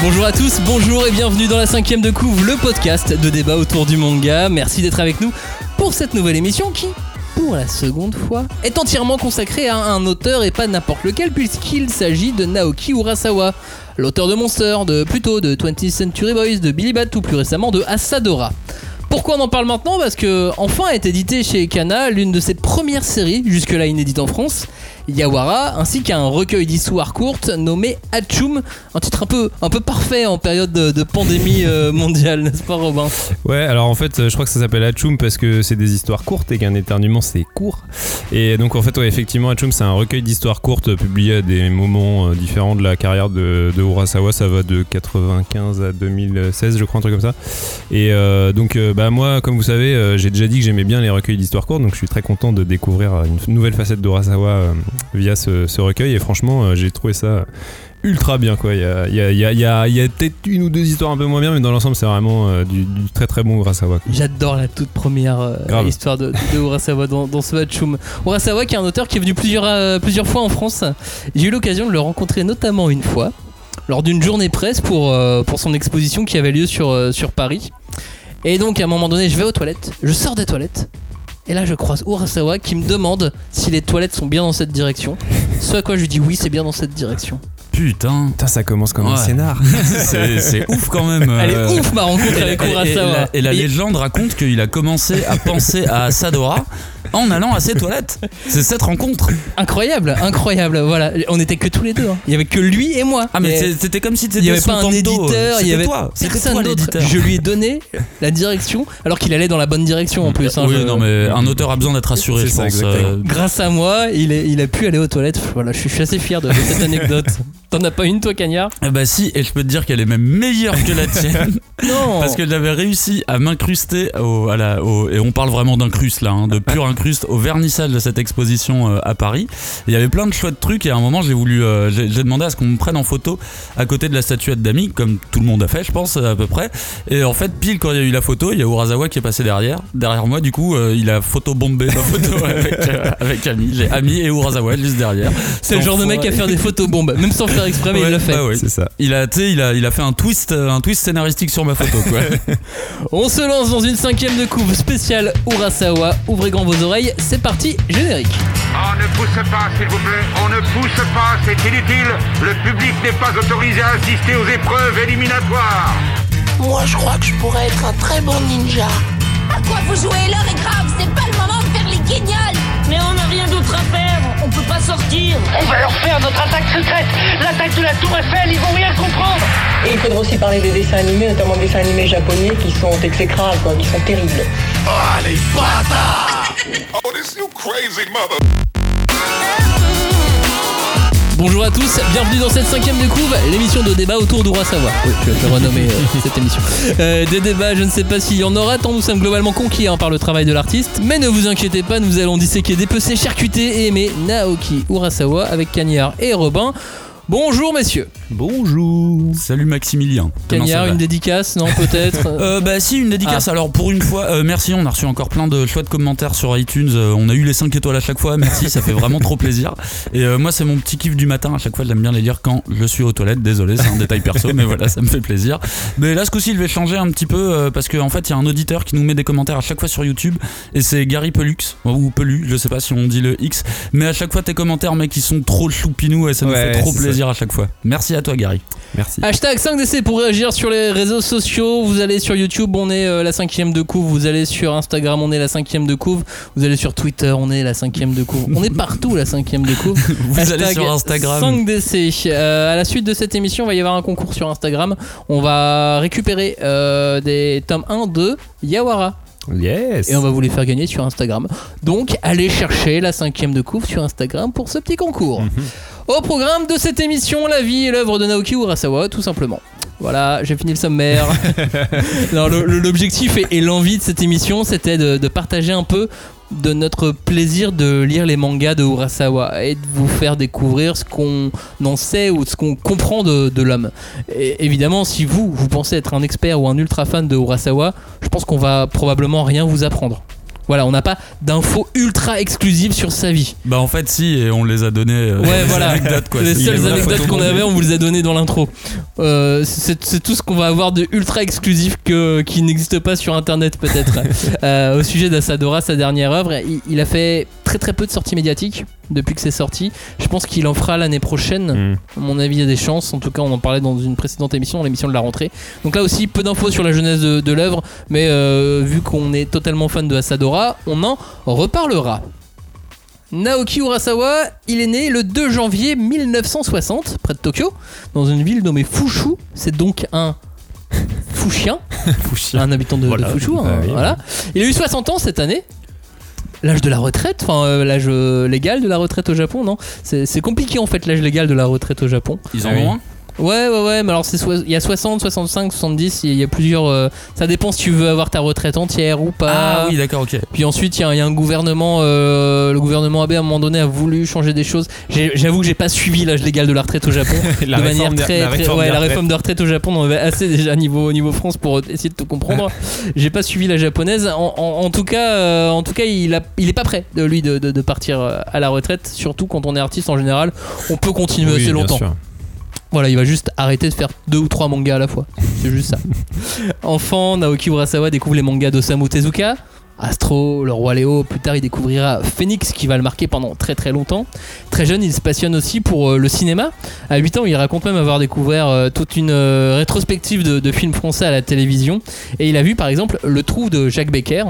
Bonjour à tous, bonjour et bienvenue dans la cinquième de couve, le podcast de débat autour du manga. Merci d'être avec nous pour cette nouvelle émission qui, pour la seconde fois, est entièrement consacrée à un auteur et pas n'importe lequel puisqu'il s'agit de Naoki Urasawa, l'auteur de Monster, de Pluto, de 20th Century Boys, de Billy Bat ou plus récemment de Asadora. Pourquoi on en parle maintenant? Parce que enfin est édité chez Kana l'une de ses premières séries, jusque-là inédite en France, Yawara, ainsi qu'un recueil d'histoires courtes nommé Hachum, un titre un peu, un peu parfait en période de, pandémie euh, mondiale, n'est-ce pas Robin? Ouais, alors en fait, je crois que ça s'appelle Hachum parce que c'est des histoires courtes et qu'un éternuement c'est court. Et donc en fait, ouais, effectivement, Hachum c'est un recueil d'histoires courtes publié à des moments euh, différents de la carrière de, de Urasawa. Ça va de 95 à 2016, je crois, un truc comme ça. Et euh, donc, euh, bah moi, comme vous savez, euh, j'ai déjà dit que j'aimais bien les recueils d'histoires courtes, donc je suis très content de découvrir une nouvelle facette d'Urasawa euh, via ce, ce recueil. Et franchement, euh, j'ai trouvé ça ultra bien quoi. Il y a, y a- y a- y peut-être une ou deux histoires un peu moins bien, mais dans l'ensemble, c'est vraiment euh, du, du très très bon Urasawa. J'adore la toute première euh, histoire de, de Urasawa dans, dans ce Hachum. Urasawa qui est un auteur qui est venu plusieurs, euh, plusieurs fois en France. J'ai eu l'occasion de le rencontrer notamment une fois lors d'une journée presse pour, pour son exposition qui avait lieu sur, sur Paris. Et donc à un moment donné, je vais aux toilettes, je sors des toilettes. Et là, je croise Urasawa qui me demande si les toilettes sont bien dans cette direction. Ce à quoi je lui dis oui, c'est bien dans cette direction. Putain, Putain, ça commence comme un scénar. c'est ouf quand même. Elle euh, est ouf ma rencontre Et, avec et- et Urasawa. la, et la Et- légende raconte qu'il a commencé à penser à Sadora en allant à ses toilettes. C'est cette rencontre. Incroyable, incroyable. Voilà, on était que tous les deux. hein. Il y avait que lui et moi. Ah mais c'était comme si il n'y avait son pas un éditeur, il y C'était avait toi, c'était personne toi d'autre. l'éditeur. Je lui ai donné la direction, alors qu'il allait dans la bonne direction en plus. hein, oui, je- non mais un auteur a besoin d'être assuré, C'est je ça, pense. exactement. euh, Grâce à moi, il, est- il a pu aller aux toilettes. Voilà, je suis, je suis assez fier de, de cette anecdote. T'en as pas une, toi, Cagnard eh bah si, et je peux te dire qu'elle est même meilleure que la tienne. Non Parce que j'avais réussi à m'incruster au, à la- au- et on parle vraiment d'incruste là, hein, de pur incruste au vernissage de cette exposition euh, à Paris. Il y avait plein de chouettes trucs et à un moment j'ai voulu, euh, j'ai j'ai demandé à ce qu'on me prenne en photo à côté de la statuette d'Ami, comme tout le monde a fait, je pense à peu près. Et en fait, pile quand il y a eu la photo, il y a Urasawa qui est passé derrière, derrière moi. Du coup, euh, il a photo bombé ma photo avec, avec Ami. J'ai Ami et Urasawa juste derrière. C'est le genre de mec à faire des photos bombes, même sans faire exprès, mais il le fait. bah ouais. C'est ça. Il a, tu sais, il a, il a fait un twist, euh, un twist scénaristique sur ma photo, quoi. On se lance dans une cinquième de couve spéciale Urasawa. Ouvrez grand vos oreilles, c'est parti, générique. On ne pousse pas, s'il vous plaît. On ne pousse pas, c'est inutile. Le public n'est pas autorisé à assister aux épreuves éliminatoires. Moi, je crois que je pourrais être un très bon ninja. À quoi vous jouez? L'heure est grave, c'est pas le moment de faire les guignols d'autre à faire, on peut pas sortir. On va leur faire notre attaque secrète L'attaque de la Tour Eiffel, ils vont rien comprendre Et il faudra aussi parler des dessins animés, notamment des dessins animés japonais qui sont exécrables, quoi, qui sont terribles. Bonjour à tous, bienvenue dans cette cinquième de couve, l'émission de débat autour d'Urasawa. Oui, je vais renommer euh, cette émission. Euh, des débats, je ne sais pas s'il y en aura, tant nous sommes globalement conquis hein, par le travail de l'artiste. Mais ne vous inquiétez pas, nous allons disséquer, dépecer, charcuter et aimer Naoki Urasawa avec Cagnard et Robin. Bonjour messieurs. Bonjour. Salut Maximilien. Comment ça Cagnard, va une dédicace, non peut-être Euh, bah si une dédicace Ah. alors pour une fois euh, merci on a reçu encore plein de chouettes commentaires sur iTunes Euh, on a eu les 5 étoiles à chaque fois merci ça fait vraiment trop plaisir et euh, moi c'est mon petit kiff du matin à chaque fois j'aime bien les lire quand je suis aux toilettes désolé c'est un détail perso mais voilà ça me fait plaisir mais là ce coup-ci je vais changer un petit peu euh, parce qu'en fait il y a un auditeur qui nous met des commentaires à chaque fois sur YouTube et c'est Gary Pelux ou Pelu je sais pas si on dit le X mais à chaque fois tes commentaires mec ils sont trop choupinous et ça nous Ouais, fait trop ça. Plaisir à chaque fois merci à toi Gary Merci. Hashtag 5DC pour réagir sur les réseaux sociaux. Vous allez sur YouTube, on est euh, la cinquième de couve. Vous allez sur Instagram, on est la cinquième de couve. Vous allez sur Twitter, on est la cinquième de couve. On est partout la cinquième de couve. Vous allez sur Instagram. 5DC. Euh, à la suite de cette émission, il va y avoir un concours sur Instagram. On va récupérer euh, des tomes 1 de Yawara. Yes. Et on va vous les faire gagner sur Instagram. Donc allez chercher la cinquième de couve sur Instagram pour ce petit concours. Au programme de cette émission, la vie et l'œuvre de Naoki Urasawa, tout simplement. Voilà, j'ai fini le sommaire. L'objectif et, et l'envie de cette émission, c'était de, de partager un peu de notre plaisir de lire les mangas de Urasawa et de vous faire découvrir ce qu'on en sait ou ce qu'on comprend de, de l'homme. Évidemment, si vous, vous pensez être un expert ou un ultra fan de Urasawa, je pense qu'on va probablement rien vous apprendre. Voilà, on n'a pas d'infos ultra exclusives sur sa vie. Bah en fait si et on les a donné euh, Ouais, voilà. anecdotes quoi. les seules anecdotes qu'on avait, on vous les a données dans l'intro. Euh, c'est tout ce qu'on va avoir de ultra exclusif que, qui n'existe pas sur internet peut-être. Euh, au sujet d'Asadora, sa dernière œuvre, il, il a fait très très peu de sorties médiatiques depuis que c'est sorti. Je pense qu'il en fera l'année prochaine. Mm. À mon avis, il y a des chances. En tout cas, on en parlait dans une précédente émission, l'émission de la rentrée. Donc là aussi, peu d'infos sur la jeunesse de, de l'œuvre, mais euh, vu qu'on est totalement fan de Asadora, on en reparlera. Naoki Urasawa, il est né le 2 janvier 1960, près de Tokyo, dans une ville nommée Fushu. C'est donc un Fushien. un habitant de, de Voilà. Fushu. hein, Bah voilà. Il a eu 60 ans cette année. L'âge de la retraite, enfin euh, l'âge euh, légal de la retraite au Japon, non? C'est compliqué en fait l'âge légal de la retraite au Japon. Ils en Ah oui. ont un? Ouais, ouais, ouais, mais alors il y a 60, 65, 70, il y a- il y a plusieurs. euh, ça dépend si tu veux avoir ta retraite entière ou pas. Ah oui d'accord ok. Puis ensuite, il y, a- il y a un gouvernement, euh, le gouvernement Abe à un moment donné a voulu changer des choses. J'avoue que j'ai pas suivi l'âge légal de la retraite au Japon La de manière très, la très- réforme ouais, la réforme de retraite au Japon, on avait assez déjà niveau niveau France pour essayer de tout comprendre. j'ai pas suivi la japonaise. En, en- en tout cas, euh, en tout cas, il a, il est pas prêt de lui de, de- de partir à la retraite. Surtout quand on est artiste en général, on peut continuer Oui, assez longtemps. sûr. Voilà, il va juste arrêter de faire deux ou trois mangas à la fois. C'est juste ça. Enfant, Naoki Urasawa découvre les mangas d'Osamu Tezuka. Astro, le roi Léo, plus tard il découvrira Phoenix qui va le marquer pendant très très longtemps. Très jeune, il se passionne aussi pour euh, le cinéma. À 8 ans, il raconte même avoir découvert euh, toute une euh, rétrospective de, de films français à la télévision. Et il a vu par exemple Le Trou de Jacques Becker.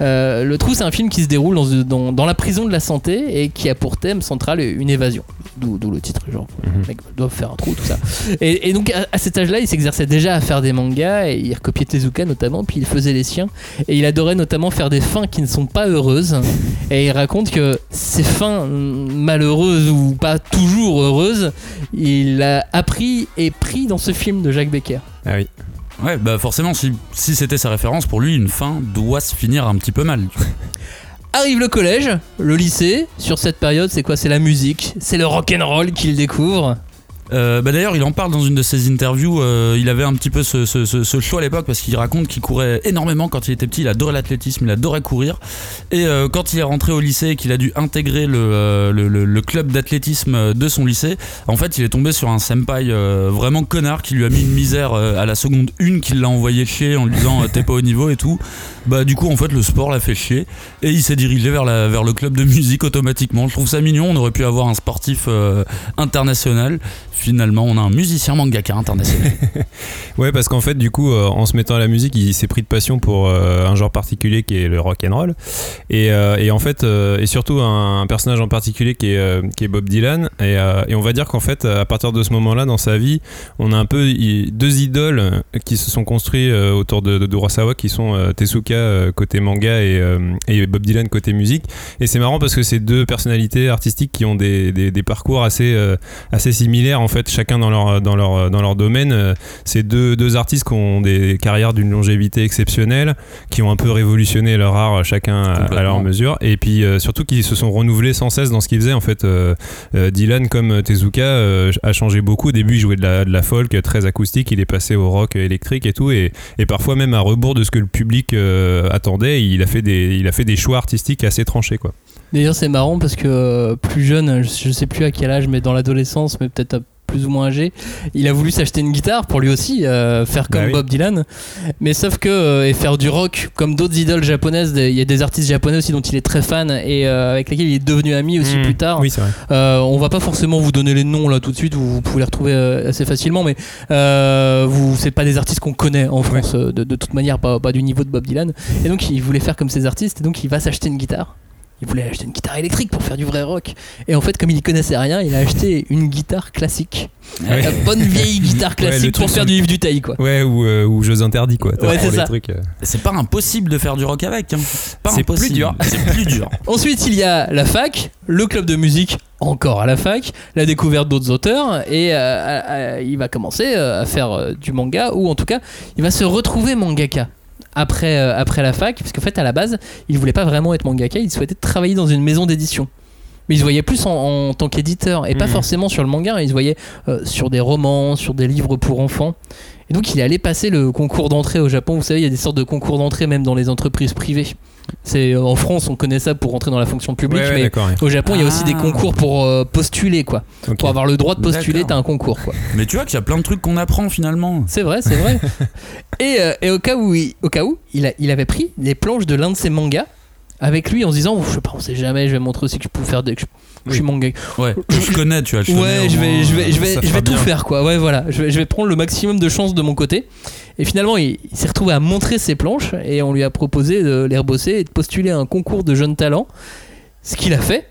Euh, le Trou, c'est un film qui se déroule dans, dans- dans la prison de la santé et qui a pour thème central une évasion. D'où le titre, genre, les mecs doivent faire un trou, tout ça. Et, et donc à, à cet âge-là, il s'exerçait déjà à faire des mangas et il recopiait Tezuka notamment, puis il faisait les siens. Et il adorait notamment faire des fins qui ne sont pas heureuses. Et il raconte que ces fins mm, malheureuses ou pas toujours heureuses, il a appris et pris dans ce film de Jacques Becker. Ah oui. Ouais bah forcément si, si c'était sa référence pour lui une fin doit se finir un petit peu mal. Arrive le collège, le lycée. Sur cette période, c'est quoi? C'est la musique, c'est le rock and roll qu'il découvre. Euh, bah d'ailleurs, il en parle dans une de ses interviews. euh, il avait un petit peu ce, ce- ce- ce choix à l'époque parce qu'il raconte qu'il courait énormément quand il était petit. Il adorait l'athlétisme, il adorait courir. Et euh, quand il est rentré au lycée et qu'il a dû intégrer le, club d'athlétisme de son lycée, en fait, il est tombé sur un senpai vraiment connard qui lui a mis une misère à la seconde une, qui l'a envoyé chier en lui disant t'es pas au niveau et tout. Bah du coup, en fait, le sport l'a fait chier et il s'est dirigé vers, le club de musique automatiquement. Je trouve ça mignon. On aurait pu avoir un sportif international. Finalement, on a un musicien mangaka international. Ouais, parce qu'en fait, du coup, euh, en se mettant à la musique, il s'est pris de passion pour euh, un genre particulier qui est le rock and roll, et, euh, en fait, et surtout un, personnage en particulier qui est, qui est Bob Dylan. Et, on va dire qu'en fait, à partir de ce moment-là, dans sa vie, on a un peu deux idoles qui se sont construits euh, autour de, de, qui sont Tezuka côté manga et, et Bob Dylan côté musique. Et c'est marrant parce que c'est deux personnalités artistiques qui ont des, des, des parcours assez, assez similaires en fait, chacun dans leur, dans leur, dans leur domaine. Euh, C'est deux, deux artistes qui ont des carrières d'une longévité exceptionnelle, qui ont un peu révolutionné leur art chacun à, leur mesure, et puis euh, surtout qui se sont renouvelés sans cesse dans ce qu'ils faisaient. En fait, euh, Dylan comme Tezuka euh, a changé beaucoup. Au début, il jouait de la, de la folk très acoustique, il est passé au rock électrique et tout, et, et parfois même à rebours de ce que le public euh, attendait. Il a fait des, il a fait des choix artistiques assez tranchés, quoi. D'ailleurs, c'est marrant parce que plus jeune, je, je sais plus à quel âge, mais dans l'adolescence, mais peut-être à plus ou moins âgé, il a voulu s'acheter une guitare pour lui aussi euh, faire comme Bah oui. Bob Dylan, mais sauf que euh, et faire du rock comme d'autres idoles japonaises. Il y a des artistes japonais aussi dont il est très fan et euh, avec lesquels il est devenu ami aussi Mmh. plus tard. Oui, vrai. On va pas forcément vous donner les noms là tout de suite, vous, vous pouvez les retrouver assez facilement, mais vous c'est pas des artistes qu'on connaît en France de, de toute manière, pas, pas du niveau de Bob Dylan. Et donc il voulait faire comme ces artistes, et donc il va s'acheter une guitare. Il voulait acheter une guitare électrique pour faire du vrai rock. Et en fait, comme il y connaissait rien, il a acheté une guitare classique. Ouais. La bonne vieille guitare Ouais, classique pour faire du Yves du taille quoi. Ouais, ou, euh, ou jeux interdits, quoi. Ouais, c'est Pour les ça. trucs, euh. C'est pas impossible de faire du rock avec. hein. Pas C'est plus dur. C'est plus dur. Ensuite, il y a la fac, le club de musique, encore à la fac, la découverte d'autres auteurs, et euh, il va commencer à faire euh, du manga, ou en tout cas, il va se retrouver mangaka. Après, euh, après la fac, parce qu'en fait, à la base, il voulait pas vraiment être mangaka, il souhaitait travailler dans une maison d'édition. Mais il se voyait plus en, en tant qu'éditeur, et pas Mhm. forcément sur le manga, il se voyait euh, sur des romans, sur des livres pour enfants. Et donc, il est allé passer le concours d'entrée au Japon. Vous savez, il y a des sortes de concours d'entrée même dans les entreprises privées. C'est euh, en France, on connaît ça pour rentrer dans la fonction publique, Ouais, ouais, mais ouais. au Japon, il y a aussi Ah. des concours pour euh, postuler, quoi. Pour avoir le droit de postuler, t'as un concours, quoi. Mais tu vois qu'il y a plein de trucs qu'on apprend finalement. C'est vrai, c'est vrai. et, euh, et au cas où, il, au cas où il, a- il avait pris les planches de l'un de ses mangas avec lui en se disant, je sais pas, on sait jamais, je vais montrer aussi que je peux faire des. que je, je suis manga. Ouais, je connais, tu vois. je Ouais, je vais, je vais, je euh, vais, je vais tout bien. faire quoi. Ouais, voilà. Je vais, je vais prendre le maximum de chances de mon côté. Et finalement, il, il s'est retrouvé à montrer ses planches et on lui a proposé de les rebosser et de postuler à un concours de jeunes talents. Ce qu'il a fait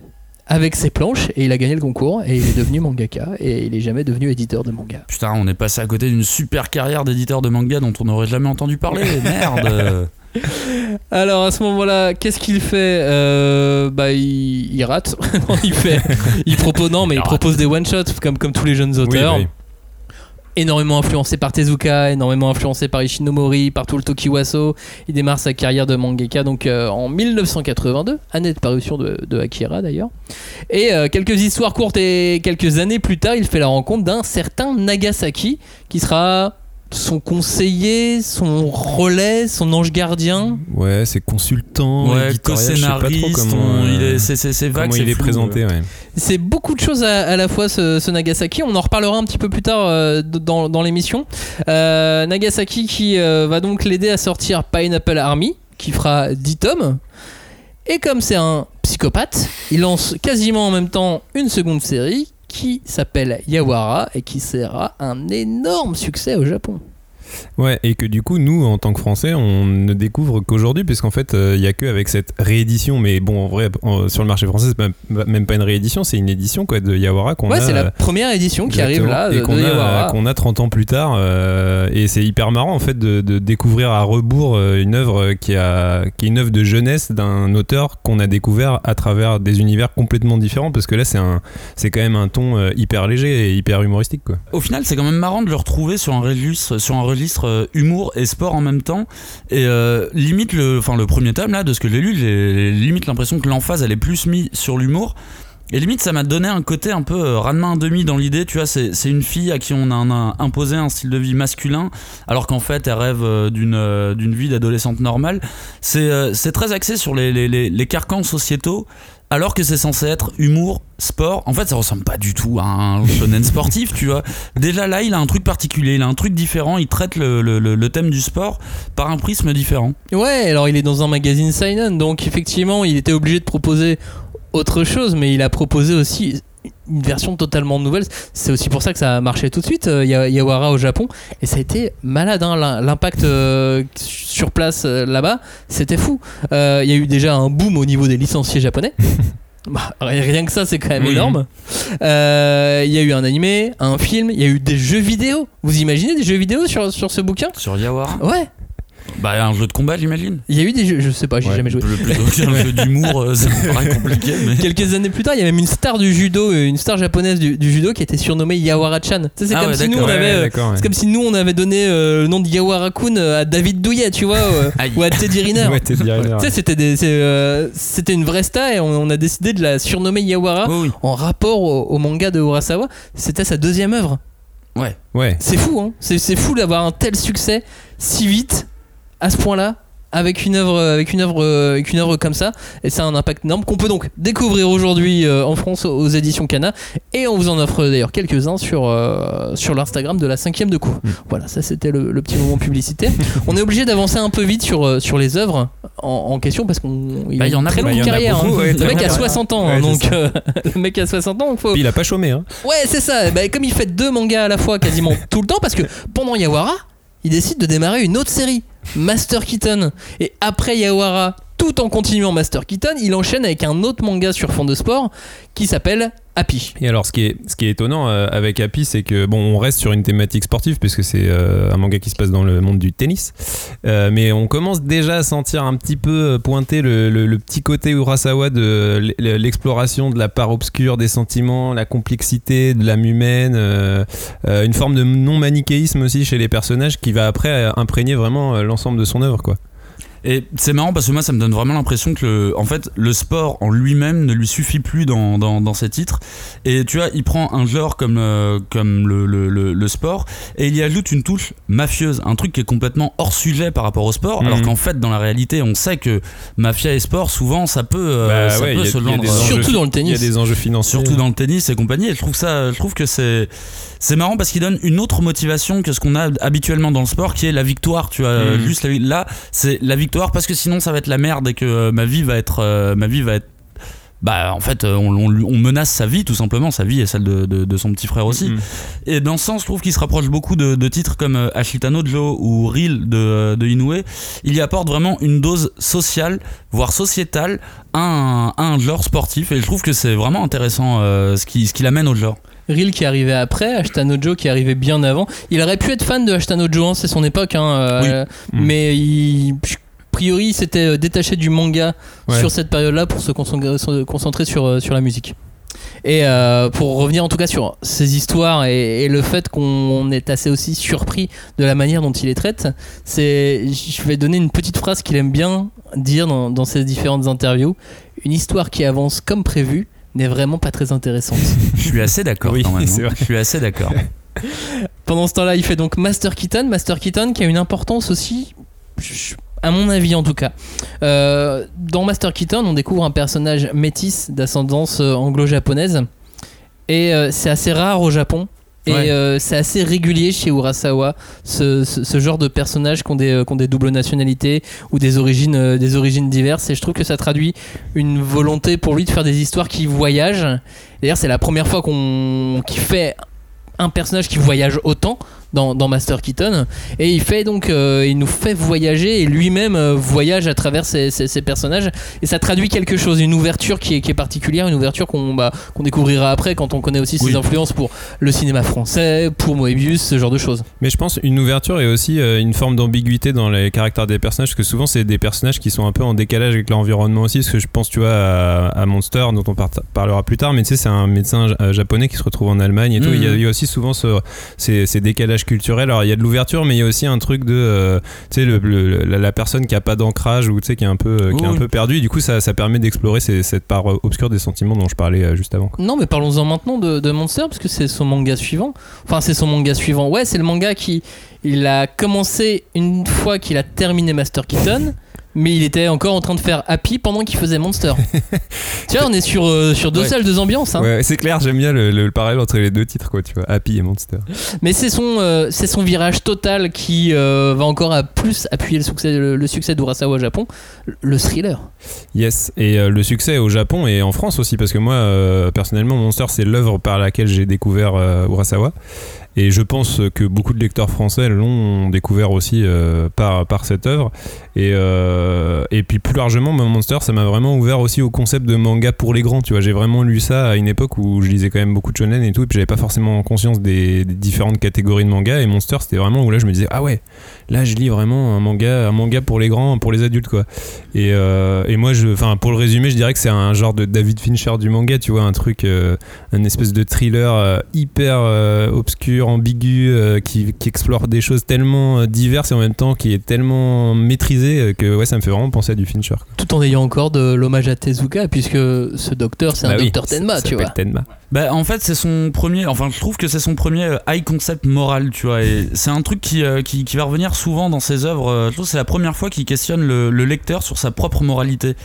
avec ses planches et il a gagné le concours et il est devenu mangaka et il est jamais devenu éditeur de manga. Putain, on est passé à côté d'une super carrière d'éditeur de manga dont on n'aurait jamais entendu parler. Merde. Alors à ce moment-là, qu'est-ce qu'il fait Euh, Bah il, il rate. Non, il fait, il propose non mais il, propose des one shots comme comme tous les jeunes auteurs. oui. énormément influencé par Tezuka, énormément influencé par Ishinomori, par tout le Tokiwaso. Il démarre sa carrière de mangaka donc euh, en 1982, année de parution de, de Akira d'ailleurs. Et euh, quelques histoires courtes et quelques années plus tard, il fait la rencontre d'un certain Nagasaki qui sera son conseiller, son relais, son ange gardien. Ouais, c'est consultant, ouais, éditorial, je sais pas trop co-scénariste, comment, on- il euh, est, c'est, c'est, c'est vague, comment il c'est est présenté, ouais. C'est beaucoup de choses à, à la fois ce, ce Nagasaki. On en reparlera un petit peu plus tard euh, dans, dans l'émission. Euh, Nagasaki qui euh, va donc l'aider à sortir Pineapple Army, qui fera 10 tomes. Et comme c'est un psychopathe, il lance quasiment en même temps une seconde série qui s'appelle Yawara et qui sera un énorme succès au Japon. Ouais, et que du coup, nous, en tant que Français, on ne découvre qu'aujourd'hui, puisqu'en fait, euh, il y a que avec cette réédition, mais bon, en vrai, en- sur le marché français, c'est même, même pas une réédition, c'est une édition quoi, de Yawara qu'on Ouais, a. c'est la euh, première édition qui arrive là et qu'on de a, Yawara. qu'on a 30 ans plus tard, euh, et c'est hyper marrant en fait de, de découvrir à rebours euh, une œuvre qui, a, qui est une œuvre de jeunesse d'un auteur qu'on a découvert à travers des univers complètement différents, parce que là, c'est un, c'est quand même un ton euh, hyper léger et hyper humoristique, quoi. Au final, c'est quand même marrant de le retrouver sur un sur un euh, humour et sport en même temps. Et euh, limite, le, enfin, le premier tome, là, de ce que j'ai lu, j'ai limite l'impression que l'emphase, elle est plus mise sur l'humour. Et limite, ça m'a donné un côté un peu euh, Ranma un demi dans l'idée, tu vois, c'est une fille à qui on a, imposé un style de vie masculin, alors qu'en fait, elle rêve euh, d'une d'une vie d'adolescente normale. C'est c'est très axé sur les, les, les carcans sociétaux, alors que c'est censé être humour, sport. En fait, ça ressemble pas du tout à un shonen sportif, tu vois. Déjà là, il a un truc particulier, il a un truc différent, il traite le, le, le- le thème du sport par un prisme différent. Ouais, alors il est dans un magazine Seinen, donc effectivement, il était obligé de proposer autre chose, mais il a proposé aussi une version totalement nouvelle. C'est aussi pour ça que ça a marché tout de suite, euh, Ya- Yawara au Japon, et ça a été malade, hein, l'im- l'impact euh, sur place euh, là-bas, c'était fou. Euh, Il y a eu déjà un boom au niveau des licenciés japonais. Bah, rien que ça, c'est quand même Oui. énorme. Euh, Il y a eu un animé, un film, il y a eu des jeux vidéo. Vous imaginez des jeux vidéo sur, sur ce bouquin? Sur Yawara? Ouais, Bah, un jeu de combat, j'imagine. il y a eu des jeux, je sais pas, j'ai Ouais. jamais joué. Qu'un jeu d'humour, euh, ça me paraît compliqué, mais. Quelques années plus tard, il y a même une star du judo, euh, une star japonaise du, du judo qui était surnommée Yawara-chan. Tu sais, C'est Ah comme ouais, si nous on avait, Ouais, euh, c'est comme si nous on avait donné euh, le nom de Yawara-kun à David Douillet, tu vois, euh, ou à Teddy Riner. Ouais, t'es direct, Tu sais, c'était des- c'est, euh, c'était une vraie star et on, on a décidé de la surnommer Yawara Oui, oui. en rapport au, au manga de Urasawa. C'était sa deuxième œuvre. Ouais. Ouais. C'est fou, hein. C'est c'est fou d'avoir un tel succès si vite, à ce point-là, avec une œuvre, avec une œuvre, avec une œuvre comme ça. Et ça a un impact énorme qu'on peut donc découvrir aujourd'hui euh, en France aux éditions Cana. Et on vous en offre d'ailleurs quelques-uns sur, euh, sur l'Instagram de la cinquième de coup. Voilà, ça c'était le, le petit moment publicitaire. on est obligé d'avancer un peu vite sur, euh, sur les œuvres en, en question parce qu'on il Bah, y en une a très longue Bah, carrière. beaucoup, hein. ouais, le mec a longue 60 ans, Ouais, donc euh, le mec a 60 ans, faut, il a pas chômé, hein. Ouais, c'est ça. Bah, comme il fait deux mangas à la fois quasiment tout le temps, parce que pendant Yawara, il décide de démarrer une autre série, Master Keaton. Et après Yawara, tout en continuant Master Keaton, il enchaîne avec un autre manga sur fond de sport qui s'appelle Happy. Et alors, ce qui est, ce qui est étonnant euh, avec Happy, c'est que bon, on reste sur une thématique sportive puisque c'est euh, un manga qui se passe dans le monde du tennis, Euh, mais on commence déjà à sentir un petit peu pointer le, le- le petit côté Urasawa de l'exploration de la part obscure des sentiments, la complexité de l'âme humaine, une forme de non manichéisme aussi chez les personnages qui va après imprégner vraiment l'ensemble de son œuvre, quoi. Et c'est marrant parce que moi, ça me donne vraiment l'impression que, le, en fait, le sport en lui-même ne lui suffit plus dans, dans, dans ses titres. Et tu vois, il prend un genre comme, euh, comme le, le, le, le sport et il y ajoute une touche mafieuse, un truc qui est complètement hors sujet par rapport au sport, Mhm. alors qu'en fait, dans la réalité, on sait que mafia et sport, souvent, ça peut, euh, Bah ça ouais, peut a- se enjeux Surtout dans le tennis. Il y a des enjeux financiers. Surtout dans le tennis et compagnie. Et je trouve ça, je trouve que c'est, c'est marrant parce qu'il donne une autre motivation que ce qu'on a habituellement dans le sport, qui est la victoire. Tu vois, Mhm. juste la vi- là, c'est la victoire parce que sinon ça va être la merde et que euh, ma vie va être, euh, ma vie va être. Bah, en fait, euh, on, on lui- on menace sa vie, tout simplement, sa vie et celle de, de- de son petit frère aussi. Mhm. Et dans ce sens, je trouve qu'il se rapproche beaucoup de, de titres comme euh, Ashitano Joe ou Real de, Inoue. Il y apporte vraiment une dose sociale, voire sociétale, à un, à un genre sportif. Et je trouve que c'est vraiment intéressant euh, ce qui ce qu'il amène au genre. Ril qui arrivait après, Ashtano Joe qui arrivait bien avant. Il aurait pu être fan de Ashtano Joe, hein, c'est son époque, hein, euh, Mm. mais il, a priori il s'était euh, détaché du manga Ouais. sur cette période-là pour se concentrer, sur, euh, sur la musique. Et euh, pour revenir en tout cas sur ces histoires et, et le fait qu'on est assez aussi surpris de la manière dont il les traite, c'est, je vais donner une petite phrase qu'il aime bien dire dans, dans ses différentes interviews. Une histoire qui avance comme prévu n'est vraiment pas très intéressante. Je suis assez d'accord Oui. Je suis assez d'accord. Pendant ce temps-là, il fait donc Master Keaton. Master Keaton qui a une importance aussi, à mon avis en tout cas. Euh, dans Master Keaton, on découvre un personnage métis d'ascendance euh, anglo-japonaise. Et euh, c'est assez rare au Japon. Et Ouais. euh, c'est assez régulier chez Urasawa, ce, ce- ce genre de personnages qui ont des, euh, qui ont des doubles nationalités ou des origines, euh, des origines diverses. Et je trouve que ça traduit une volonté pour lui de faire des histoires qui voyagent. D'ailleurs, c'est la première fois qu'on qu'il fait un personnage qui voyage autant dans, dans Master Keaton et il fait donc euh, il nous fait voyager et lui-même euh, voyage à travers ces personnages et ça traduit quelque chose une ouverture qui est, qui est particulière une ouverture qu'on bah, qu'on découvrira après quand on connaît aussi ses Oui. influences pour le cinéma français pour Moebius ce genre de choses Mais je pense une ouverture et aussi euh, une forme d'ambiguïté dans les caractères des personnages, parce que souvent c'est des personnages qui sont un peu en décalage avec l'environnement aussi, parce que je pense tu vois à, à Monster dont on par- parlera plus tard, mais tu sais c'est un médecin japonais qui se retrouve en Allemagne et tout, Mhm. il y, a, il y a aussi souvent ce- ces, ces décalages culturels, alors il y a de l'ouverture mais il y a aussi un truc de, euh, tu sais le- le- la, la personne qui a pas d'ancrage ou tu sais qui est un peu, euh, qui est un peu perdue, et du coup ça, ça permet d'explorer cette part euh, obscure des sentiments dont je parlais euh, juste avant. Non, mais parlons-en maintenant de, de Monster, parce que c'est son manga suivant. Enfin, c'est son manga suivant. Ouais, c'est le manga qui. Il a commencé une fois qu'il a terminé Master Keaton, mais il était encore en train de faire Happy pendant qu'il faisait Monster. tu vois, on est sur, euh, sur deux Ouais. salles, deux ambiances. hein. Ouais, c'est clair, j'aime bien le, le- le parallèle entre les deux titres quoi, tu vois, Happy et Monster. Mais c'est son, euh, c'est son virage total qui euh, va encore à plus appuyer le succès, le, le succès d'Urasawa au Japon, le thriller. Yes, et le succès au Japon et en France aussi, parce que moi, personnellement, Monster, c'est l'œuvre par laquelle j'ai découvert Urasawa. Et je pense que beaucoup de lecteurs français l'ont découvert aussi euh, par, par cette œuvre. Et, euh, et puis plus largement, Monster, ça m'a vraiment ouvert aussi au concept de manga pour les grands. Tu vois, j'ai vraiment lu ça à une époque où je lisais quand même beaucoup de shonen et tout, et puis j'avais pas forcément conscience des, différentes catégories de manga. Et Monster, c'était vraiment où là, je me disais, ah ouais, là, je lis vraiment un manga, un manga pour les grands, pour les adultes, quoi. Et, euh, et moi, enfin, pour le résumer, je dirais que c'est un genre de David Fincher du manga, tu vois, un truc, un espèce de thriller hyper euh, obscur, ambigu, euh, qui, qui explore des choses tellement euh, diverses et en même temps qui est tellement maîtrisé euh, que ouais, ça me fait vraiment penser à du Fincher. quoi. Tout en ayant encore de l'hommage à Tezuka, puisque ce docteur, c'est Bah un oui, docteur Tenma, tu vois. Tenma. Bah, en fait, c'est son premier. Enfin, je trouve que c'est son premier high concept moral, tu vois. Et c'est un truc qui, euh, qui, qui va revenir souvent dans ses œuvres. Je trouve que c'est la première fois qu'il questionne le, le lecteur sur sa propre moralité.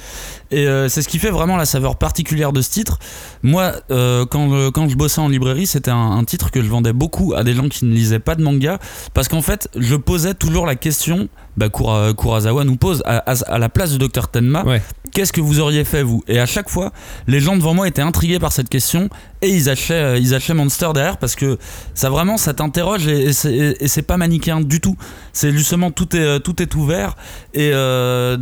Et euh, c'est ce qui fait vraiment la saveur particulière de ce titre. Moi, euh, quand, euh, quand je bossais en librairie, c'était un, un titre que je vendais beaucoup à des gens qui ne lisaient pas de manga. Parce qu'en fait, je posais toujours la question. Bah, Kura- Kurosawa nous pose à, à- à la place du docteur Tenma Ouais. qu'est-ce que vous auriez fait vous? Et à chaque fois, les gens devant moi étaient intrigués par cette question et ils achetaient, ils achetaient Monster derrière parce que ça vraiment, ça t'interroge et, et c'est- pas manichéen du tout. C'est justement tout est, tout est ouvert et euh,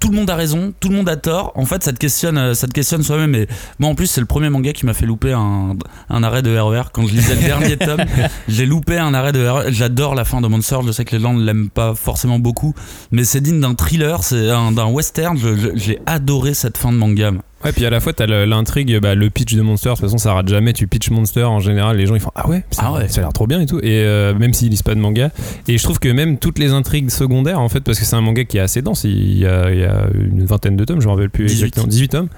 tout le monde a raison, tout le monde a tort. En fait, ça te questionne, euh, ça te questionne soi-même. Et moi, en plus, c'est le premier manga qui m'a fait louper un, un arrêt de RER. Quand je lisais le dernier tome, j'ai loupé un arrêt de RER. J'adore la fin de Monster. Je sais que les gens ne l'aiment pas forcément beaucoup, mais c'est digne d'un thriller, c'est un- d'un western. J'ai adoré cette fin de manga. Ouais, puis à la fois, t'as l'intrigue, bah, le pitch de Monster. De toute façon, ça rate jamais. Tu pitch Monster en général, les gens ils font Ah ouais, ça, Ah ouais. ça a l'air trop bien et tout. Et euh, même s'ils lisent pas de manga. Et je trouve que même toutes les intrigues secondaires, en fait, parce que c'est un manga qui est assez dense, il y a, il y a une vingtaine de tomes, je me rappelle plus 18. exactement. 18 tomes.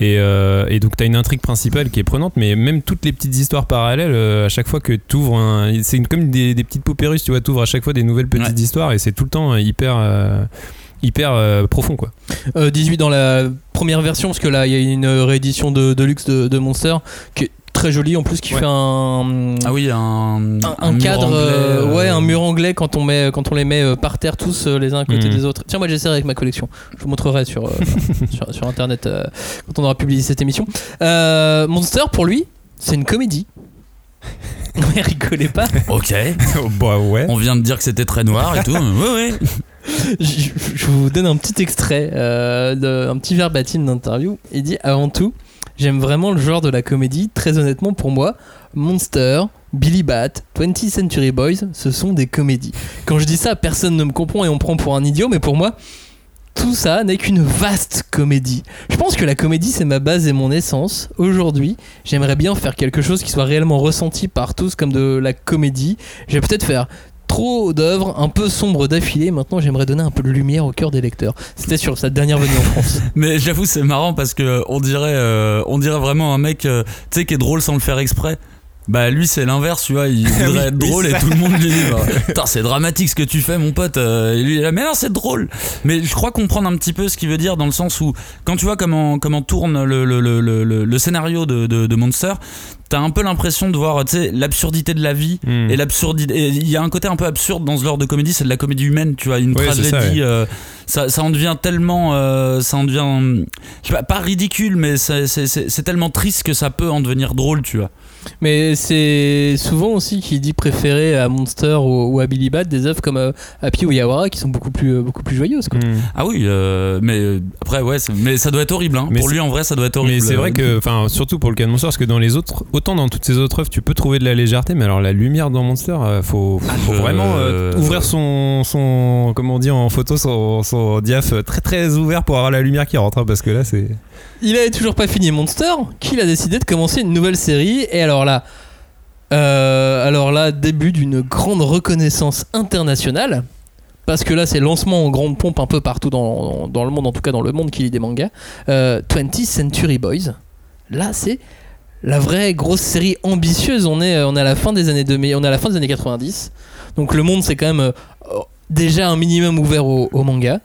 Et, euh, et donc, t'as une intrigue principale qui est prenante, mais même toutes les petites histoires parallèles, euh, à chaque fois que t'ouvres un. C'est comme des, des petites poupées russes, tu vois, t'ouvres à chaque fois des nouvelles petites Ouais. histoires et c'est tout le temps euh, hyper. Euh, hyper euh, profond quoi. Euh, 18 dans la première version, parce que là, il y a une réédition de, de luxe de, de Monster qui est très jolie en plus, qui Ouais. fait un. Ah oui, un, un, cadre, anglais, euh, euh, ouais, un mur anglais quand on, met, quand on les met euh, par terre tous euh, les uns à côté Mhm. des autres. Tiens, moi j'essaierai avec ma collection. Je vous montrerai sur, euh, sur, sur internet euh, quand on aura publié cette émission. Euh, Monster, pour lui, c'est une comédie. Mais rigolez pas. Ok. bah ouais. On vient de dire que c'était très noir et tout. Oui, oui. je, vous donne un petit extrait, euh, un petit verbatim d'interview. Il dit Avant tout, j'aime vraiment le genre de la comédie. Très honnêtement, pour moi, Monster, Billy Bat, 20th Century Boys, ce sont des comédies. Quand je dis ça, personne ne me comprend et on prend pour un idiot, mais pour moi, tout ça n'est qu'une vaste comédie. Je pense que la comédie, c'est ma base et mon essence. Aujourd'hui, j'aimerais bien faire quelque chose qui soit réellement ressenti par tous comme de la comédie. Je vais peut-être faire trop d'œuvres un peu sombres d'affilée. Maintenant, j'aimerais donner un peu de lumière au cœur des lecteurs. C'était sur sa dernière venue en France. Mais j'avoue, c'est marrant parce que on dirait, euh, on dirait vraiment un mec, euh, tu sais, qui est drôle sans le faire exprès. Bah lui c'est l'inverse tu vois il voudrait être drôle et tout le monde lui dit bah, putain c'est dramatique ce que tu fais mon pote euh, et lui il est là mais non c'est drôle mais je crois comprendre un petit peu ce qu'il veut dire dans le sens où quand tu vois comment comment tourne le, le, le, le, le- le scénario de, de, de Monster t'as un peu l'impression de voir tu sais l'absurdité de la vie Hmm. et l'absurdité il y a un côté un peu absurde dans ce genre de comédie c'est de la comédie humaine tu vois une tragédie ça, ouais. euh, ça, ça en devient tellement euh, ça en devient je sais pas, pas ridicule mais c'est- c'est c'est- c'est tellement triste que ça peut en devenir drôle tu vois Mais c'est souvent aussi qui dit préférer à Monster ou, ou à Billy Bat des œuvres comme euh, Happy ou Yawara qui sont beaucoup plus, euh, beaucoup plus joyeuses. Quoi. Hmm. ah oui euh, mais après ouais mais ça doit être horrible hein. Mais pour lui en vrai ça doit être horrible Mais c'est vrai que, enfin, surtout pour le cas de Monster, parce que dans les autres, autant dans toutes ces autres œuvres, tu peux trouver de la légèreté, mais alors la lumière dans Monster, euh, faut, faut, faut je- vraiment euh, ouvrir son, son, comment on dit en photo, son, son diaph très très ouvert pour avoir la lumière qui rentre, hein, parce que là, c'est. Il avait toujours pas fini Monster, qu'il a décidé de commencer une nouvelle série. Et alors là, euh, alors là, début d'une grande reconnaissance internationale. Parce que là, c'est lancement en grande pompe un peu partout dans, dans le monde, en tout cas dans le monde qui lit des mangas. Euh, 20th Century Boys. Là, c'est la vraie grosse série ambitieuse. On est, on est à la fin des années 2000, on est la fin des années 90. Donc le monde, c'est quand même euh, déjà un minimum ouvert au, au manga.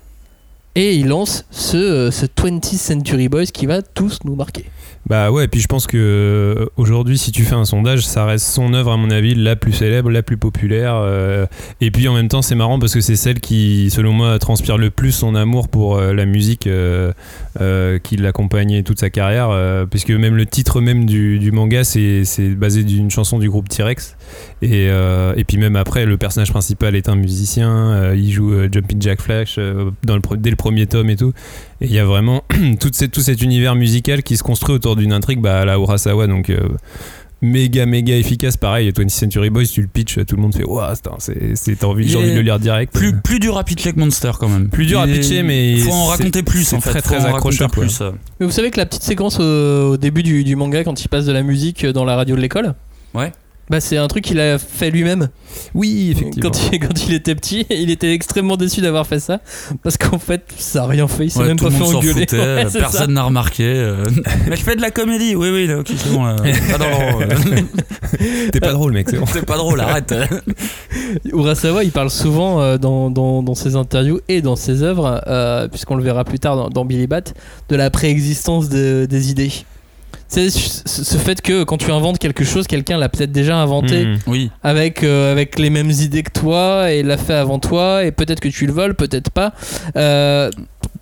Et il lance ce, euh, ce 20th Century Boys qui va tous nous marquer. Bah ouais, et puis je pense que euh, aujourd'hui, si tu fais un sondage, ça reste son œuvre, à mon avis, la plus célèbre, la plus populaire. euh, et puis en même temps, c'est marrant parce que c'est celle qui, selon moi, transpire le plus son amour pour la musique qui l'accompagnait toute sa carrière. puisque même le titre même du, du manga, c'est basé d'une chanson du groupe T-Rex. Et, euh, et puis même après, le personnage principal est un musicien, euh, il joue euh, Jumping Jack Flash euh, dans le, dès le premier tome et tout. Et il y a vraiment tout, cet univers musical qui se construit autour d'une intrigue bah, à la Urasawa. Donc euh, méga, méga efficace. Pareil, 20th Century Boys, tu le pitch, tout le monde fait Waouh, c'est- t'as envie, de le lire direct. plus plus dur à pitcher que Monster quand même Plus dur à pitcher, mais faut en raconter plus en fait très, très accrocheur, plus. Mais vous savez que la petite séquence au, au début du, du manga, quand il passe de la musique dans la radio de l'école, Ouais. Bah c'est un truc qu'il a fait lui-même. Oui, effectivement. Quand il, quand il était petit, il était extrêmement déçu d'avoir fait ça. Parce qu'en fait, ça a rien fait. Il s'est Ouais, même tout pas le fait monde s'en engueuler. foutait, Ouais, ça. personne n'a remarqué. euh. Mais je fais de la comédie, oui, oui, ok, c'est bon. là. Pas dans- T'es pas drôle, mec, c'est bon. C'est pas drôle, arrête. Urasawa, il parle souvent euh, dans, dans, dans ses interviews et dans ses œuvres, euh, puisqu'on le verra plus tard dans, dans Billy Bat, de la préexistence de- des idées. C'est ce fait que quand tu inventes quelque chose, quelqu'un l'a peut-être déjà inventé Mmh. Oui, avec, euh, avec les mêmes idées que toi et l'a fait avant toi, et peut-être que tu le voles, peut-être pas. Euh,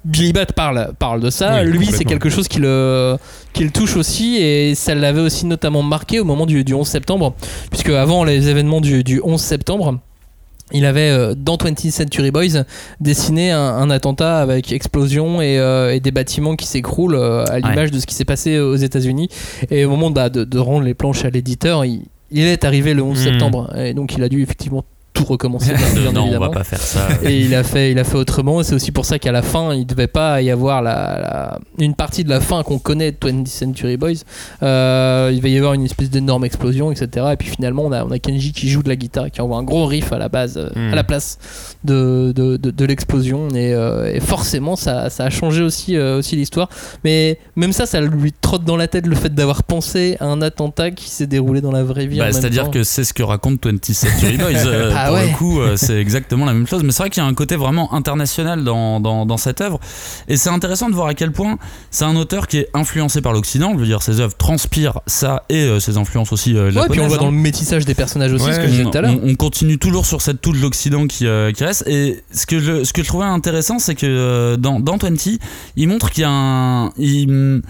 Billy Bat parle, parle de ça. Oui, Lui, c'est quelque chose qui le, qui le touche aussi, et ça l'avait aussi notamment marqué au moment du, du 11 septembre, puisque avant les événements du, du 11 septembre, il avait euh, dans 20th Century Boys dessiné un, un attentat avec explosion et, euh, et des bâtiments qui s'écroulent euh, à l'image de ce qui s'est passé aux États-Unis. Et au moment bah, de, de rendre les planches à l'éditeur, il, il est arrivé le 11 Mhm. septembre. Et donc il a dû effectivement tout recommencer. bien non, on évidemment. va pas faire ça. Et il a fait, il a fait autrement. Et c'est aussi pour ça qu'à la fin, il devait pas y avoir la, la- une partie de la fin qu'on connaît de 20th Century Boys. Euh, il va y avoir une espèce d'énorme explosion, etc. Et puis finalement, on a, on a Kenji qui joue de la guitare, qui envoie un gros riff à la base, euh, Mm. à la place de, de, de- de l'explosion. Et, euh, et forcément, ça, ça a changé aussi, euh, aussi l'histoire. Mais même ça, ça lui trotte dans la tête le fait d'avoir pensé à un attentat qui s'est déroulé dans la vraie vie. Bah, C'est-à-dire que c'est ce que raconte 20th Century Boys. Ah pour ouais. le coup, euh, c'est exactement la même chose. Mais c'est vrai qu'il y a un côté vraiment international dans, dans, dans cette œuvre. Et c'est intéressant de voir à quel point c'est un auteur qui est influencé par l'Occident. Je veux dire, ses œuvres transpirent ça et euh, ses influences aussi euh, Ouais, japonaises. puis on voit hein. dans le métissage des personnages aussi, Ouais, ce que je disais tout à l'heure. on- on continue toujours sur cette touche de l'Occident qui, euh, qui reste. Et ce que je, ce que je trouvais intéressant, c'est que euh, dans, dans 20, il montre qu'il y a un. Il,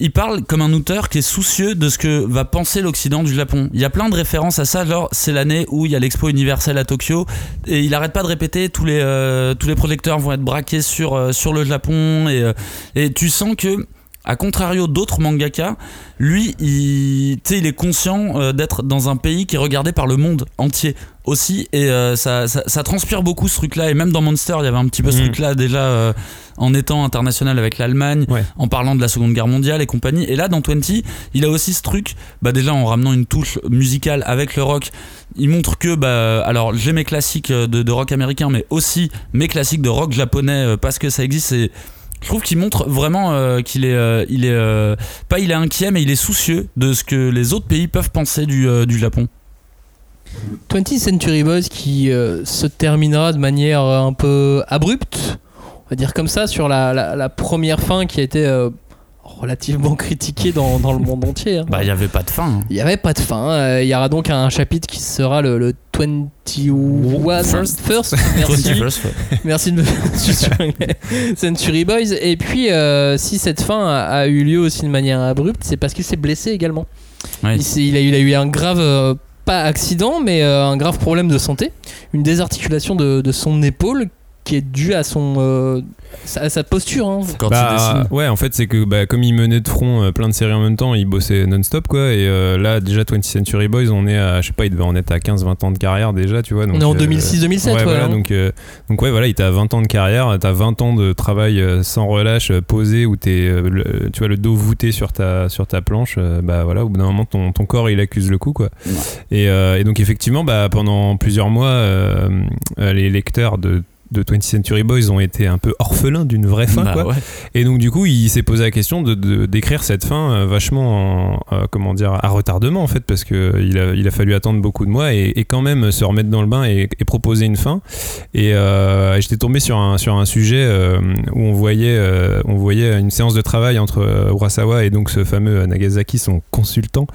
il parle comme un auteur qui est soucieux de ce que va penser l'Occident du Japon. Il y a plein de références à ça. Genre, c'est l'année où il y a l'expo universelle à Tokyo. Et il arrête pas de répéter tous les, euh, projecteurs vont être braqués sur, euh, sur le Japon. Et, euh, et tu sens que. À contrario d'autres mangaka, lui, il, il est conscient euh, d'être dans un pays qui est regardé par le monde entier aussi. Et euh, ça, ça, ça transpire beaucoup ce truc-là. Et même dans Monster, il y avait un petit peu ce Mhm. truc-là déjà euh, en étant international avec l'Allemagne, Ouais. en parlant de la Seconde Guerre mondiale et compagnie. Et là, dans 20, il a aussi ce truc, bah, déjà en ramenant une touche musicale avec le rock. Il montre que, bah, alors j'ai mes classiques de, de rock américain, mais aussi mes classiques de rock japonais parce que ça existe. Et je trouve qu'il montre vraiment euh, qu'il est, euh, il est euh, pas il est inquiet, mais il est soucieux de ce que les autres pays peuvent penser du, du Japon. 20th Century Boys qui se terminera de manière un peu abrupte, on va dire comme ça, sur la, la- première fin qui a été relativement critiquée dans, dans le monde entier. hein. Bah, il y avait pas de fin. hein. Il n'y avait pas de fin. euh, Il y aura donc un chapitre qui sera le, le 21 First. First. Merci. 21st, ouais. Merci de me. Century Boys. Et puis, euh, si cette fin a, a eu lieu aussi de manière abrupte, c'est parce qu'il s'est blessé également. Ouais. Il, a, eu- il a eu un grave, euh, pas accident, mais euh, un grave problème de santé. Une désarticulation de, de son épaule qui est due à son, euh, sa, à sa posture. hein. Quand il Bah, dessine. ouais, en fait, c'est que bah, comme il menait de front euh, plein de séries en même temps, il bossait non-stop, quoi. Et euh, là, déjà, 20th Century Boys, on est à, je sais pas, il devait en être à 15-20 ans de carrière déjà, tu vois. donc, On est en euh, 2006-2007, ouais, ouais, voilà, hein. donc, euh, donc, ouais, voilà, il t'a 20 ans de carrière, t'as 20 ans de travail sans relâche, posé, où t'es, le- tu vois, le dos voûté sur ta, sur ta planche. euh, bah voilà, au bout d'un moment, ton, ton corps, il accuse le coup, quoi. Ouais. Et, euh, et donc, effectivement, bah, pendant plusieurs mois, les lecteurs de de 20th Century Boys ont été un peu orphelins d'une vraie fin Bah, quoi. ouais. Et donc du coup, il s'est posé la question de d'écrire cette fin euh, vachement, en, euh, comment dire, à retardement en fait, parce que il a, il a fallu attendre beaucoup de mois et, et quand même se remettre dans le bain et, et proposer une fin. Et euh, j'étais tombé sur un sur un sujet euh, où on voyait euh, on voyait une séance de travail entre euh, Urasawa et donc ce fameux Nagasaki, son consultant,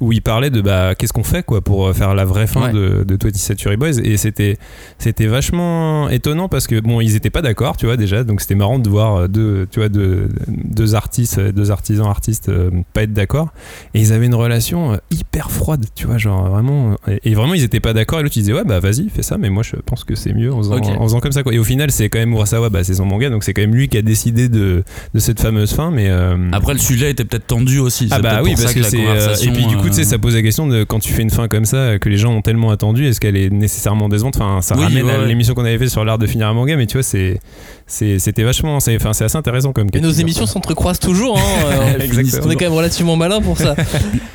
où il parlait de bah qu'est-ce qu'on fait quoi pour faire la vraie fin Ouais. de, de 20th Century Boys et c'était c'était vachement étonnant parce que bon ils étaient pas d'accord tu vois déjà donc c'était marrant de voir euh, deux tu vois deux, deux artistes euh, deux artisans artistes euh, pas être d'accord et ils avaient une relation hyper froide tu vois genre vraiment et, et vraiment ils étaient pas d'accord et l'autre il disait ouais bah vas-y fais ça mais moi je pense que c'est mieux en faisant, Ok. en faisant comme ça quoi et au final c'est quand même Urasawa bah c'est son manga donc c'est quand même lui qui a décidé de, de cette fameuse fin mais euh, Après, le sujet était peut-être tendu aussi. ah bah oui parce ça que la c'est et puis du coup tu sais ça pose la question de quand tu fais une fin comme ça que les gens ont tellement attendu est-ce qu'elle est nécessairement décevante? Enfin ça Oui, ramène ouais, à ouais. l'émission qu'on avait fait sur l'art de finir un manga mais tu vois c'est c'était vachement c'est enfin c'est assez intéressant comme Et nos émissions s'entrecroisent toujours. hein, euh, on est quand même relativement malin pour ça.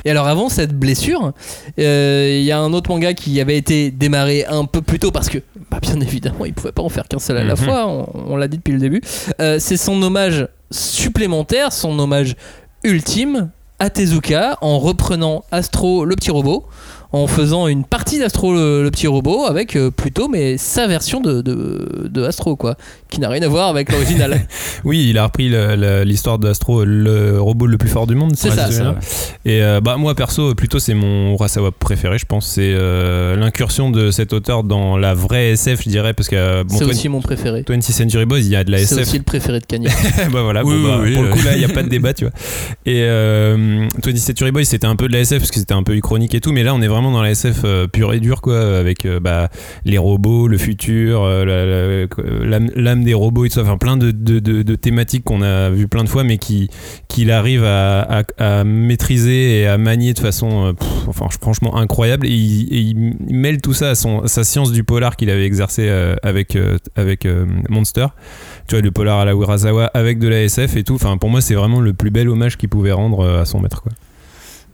Et alors avant cette blessure, euh, il y a un autre manga qui avait été démarré un peu plus tôt parce que, bah, bien évidemment, il pouvait pas en faire qu'un seul à la Mhm. fois. On, on l'a dit depuis le début. Euh, C'est son hommage supplémentaire, son hommage ultime à Tezuka en reprenant Astro le petit robot. En faisant une partie d'Astro le, le petit robot avec euh, plutôt mais sa version de, de, de Astro quoi, qui n'a rien à voir avec l'original. oui il a repris l'histoire d'Astro le robot le plus fort du monde C'est ça, c'est et euh, bah moi perso plutôt c'est mon Urasawa préféré je pense c'est euh, l'incursion de cet auteur dans la vraie SF je dirais parce que euh, bon, C'est 20 aussi mon préféré. 20th Century Boys il y a de la C'est SF aussi le préféré de Kanye. bah voilà, Oui, bon, bah, oui, oui, pour le coup là il n'y a pas de débat tu vois. Et euh, 20th Century Boys c'était un peu de la SF parce que c'était un peu uchronique et tout, mais là on est vraiment vraiment dans la SF euh, pure et dure, quoi, avec euh, bah, les robots, le futur, euh, l'âme des robots et tout ça. Enfin, plein de, de- thématiques qu'on a vu plein de fois, mais qui qu'il arrive à, à- maîtriser et à manier de façon, euh, enfin, franchement incroyable. Et il, mêle tout ça à, son, sa science du polar qu'il avait exercé euh, avec, euh, avec euh, Monster. Tu vois, le polar à la Urasawa avec de la SF et tout. Enfin, pour moi, c'est vraiment le plus bel hommage qu'il pouvait rendre euh, à son maître, quoi.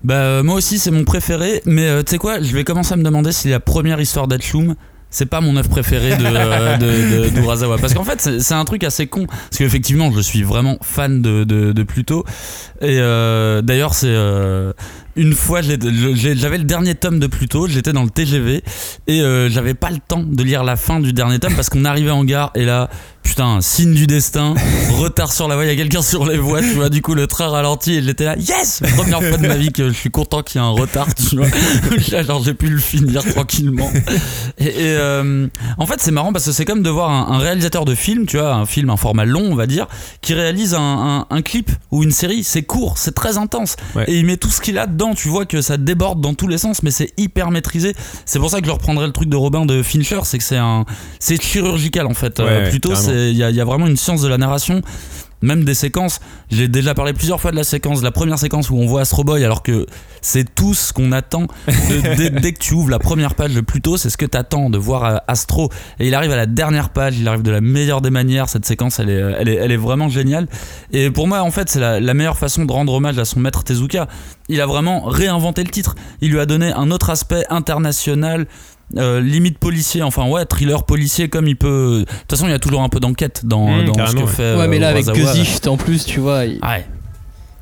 Bah euh, moi aussi c'est mon préféré, mais euh, tu sais quoi, je vais commencer à me demander si la première histoire d'Achloum c'est pas mon œuvre préférée de, euh, de, de- d'Urasawa. Parce qu'en fait, c'est, un truc assez con. Parce qu'effectivement, je suis vraiment fan de, de, de Pluto. Et euh, d'ailleurs, c'est. euh, une fois, j'avais le dernier tome de Pluto, j'étais dans le TGV et j'avais pas le temps de lire la fin du dernier tome parce qu'on arrivait en gare et là, putain, signe du destin, retard sur la voie, il y a quelqu'un sur les voies, tu vois, du coup le train ralentit et j'étais là, yes Première fois de ma vie que je suis content qu'il y ait un retard, tu vois. Là, genre j'ai pu le finir tranquillement. Et, et, euh, en fait, c'est marrant parce que c'est comme de voir un, un réalisateur de film, tu vois, un film, un format long, on va dire, qui réalise un, un- un clip ou une série. C'est court, c'est très intense. Ouais. Et il met tout ce qu'il a dedans. Tu vois que ça déborde dans tous les sens, mais c'est hyper maîtrisé. C'est pour ça que je reprendrai le truc de Robin de Fincher, c'est que c'est un, c'est chirurgical en fait. Ouais, Euh, ouais, plutôt, c'est, il y a, il y a vraiment une science de la narration. Même des séquences, j'ai déjà parlé plusieurs fois de la séquence, la première séquence où on voit Astro Boy, alors que c'est tout ce qu'on attend de- dès, dès que tu ouvres la première page de Pluto, c'est ce que t'attends de voir euh, Astro. Et il arrive à la dernière page, il arrive de la meilleure des manières. Cette séquence, elle est, euh, elle est, elle est vraiment géniale. Et pour moi, en fait, c'est la, la meilleure façon de rendre hommage à son maître Tezuka. Il a vraiment réinventé le titre. Il lui a donné un autre aspect international. Euh, limite policier, enfin ouais, thriller policier comme il peut. De toute façon, il y a toujours un peu d'enquête dans, Mmh, dans ce que ouais. fait. Ouais, mais euh, là, avec. Gesicht en plus, tu vois. Il Ouais.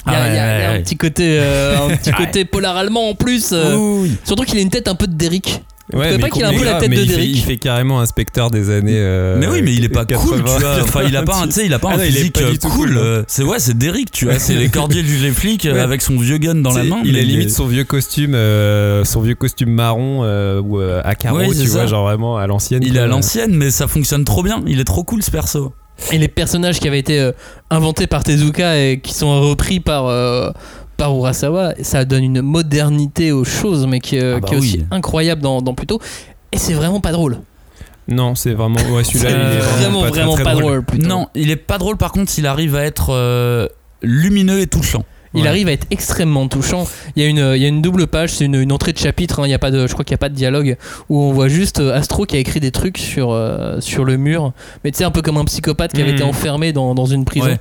il y a, Ah il y a- ouais, il y a ouais, un petit côté, euh, un petit côté polar allemand en plus. euh, Oui, oui. Surtout qu'il a une tête un peu de Derrick. Ouais, trouvez pas qu'il a un mais peu la tête mais de il fait- Derrick il fait carrément un spectre des années. euh, Mais oui, mais il est pas cool, 80, tu vois. Enfin, il a pas un, tu sais, il a pas Ah un non, physique pas euh, cool. cool, non. euh, C'est ouais, c'est Derrick, tu vois. C'est les cordiers du les flics Ouais. avec son vieux gun dans la main. Il mais a limite son vieux costume, euh, son vieux costume marron euh, ou euh, à carreaux, Ouais, tu vois, genre vraiment à l'ancienne. Il est à l'ancienne, mais ça fonctionne trop bien. Il est trop cool ce perso. Et les personnages qui avaient été euh, inventés par Tezuka et qui sont repris par, euh, par Urasawa, ça donne une modernité aux choses, mais qui, euh, Ah bah qui est aussi incroyable dans, dans Pluto. Et c'est vraiment pas drôle. Non, c'est vraiment. Ouais, celui-là, C'est il est vraiment, pas, très, vraiment très pas drôle. Non, il est pas drôle. Par contre, il arrive à être euh, lumineux et touchant. Il Ouais. arrive à être extrêmement touchant. Il y a une, il y a une double page, c'est une, une entrée de chapitre. hein. Il y a pas de, je crois qu'il n'y a pas de dialogue où on voit juste euh, Astro qui a écrit des trucs sur, euh, sur le mur. Mais tu sais, un peu comme un psychopathe qui avait Mhm. été enfermé dans, dans une prison. Ouais.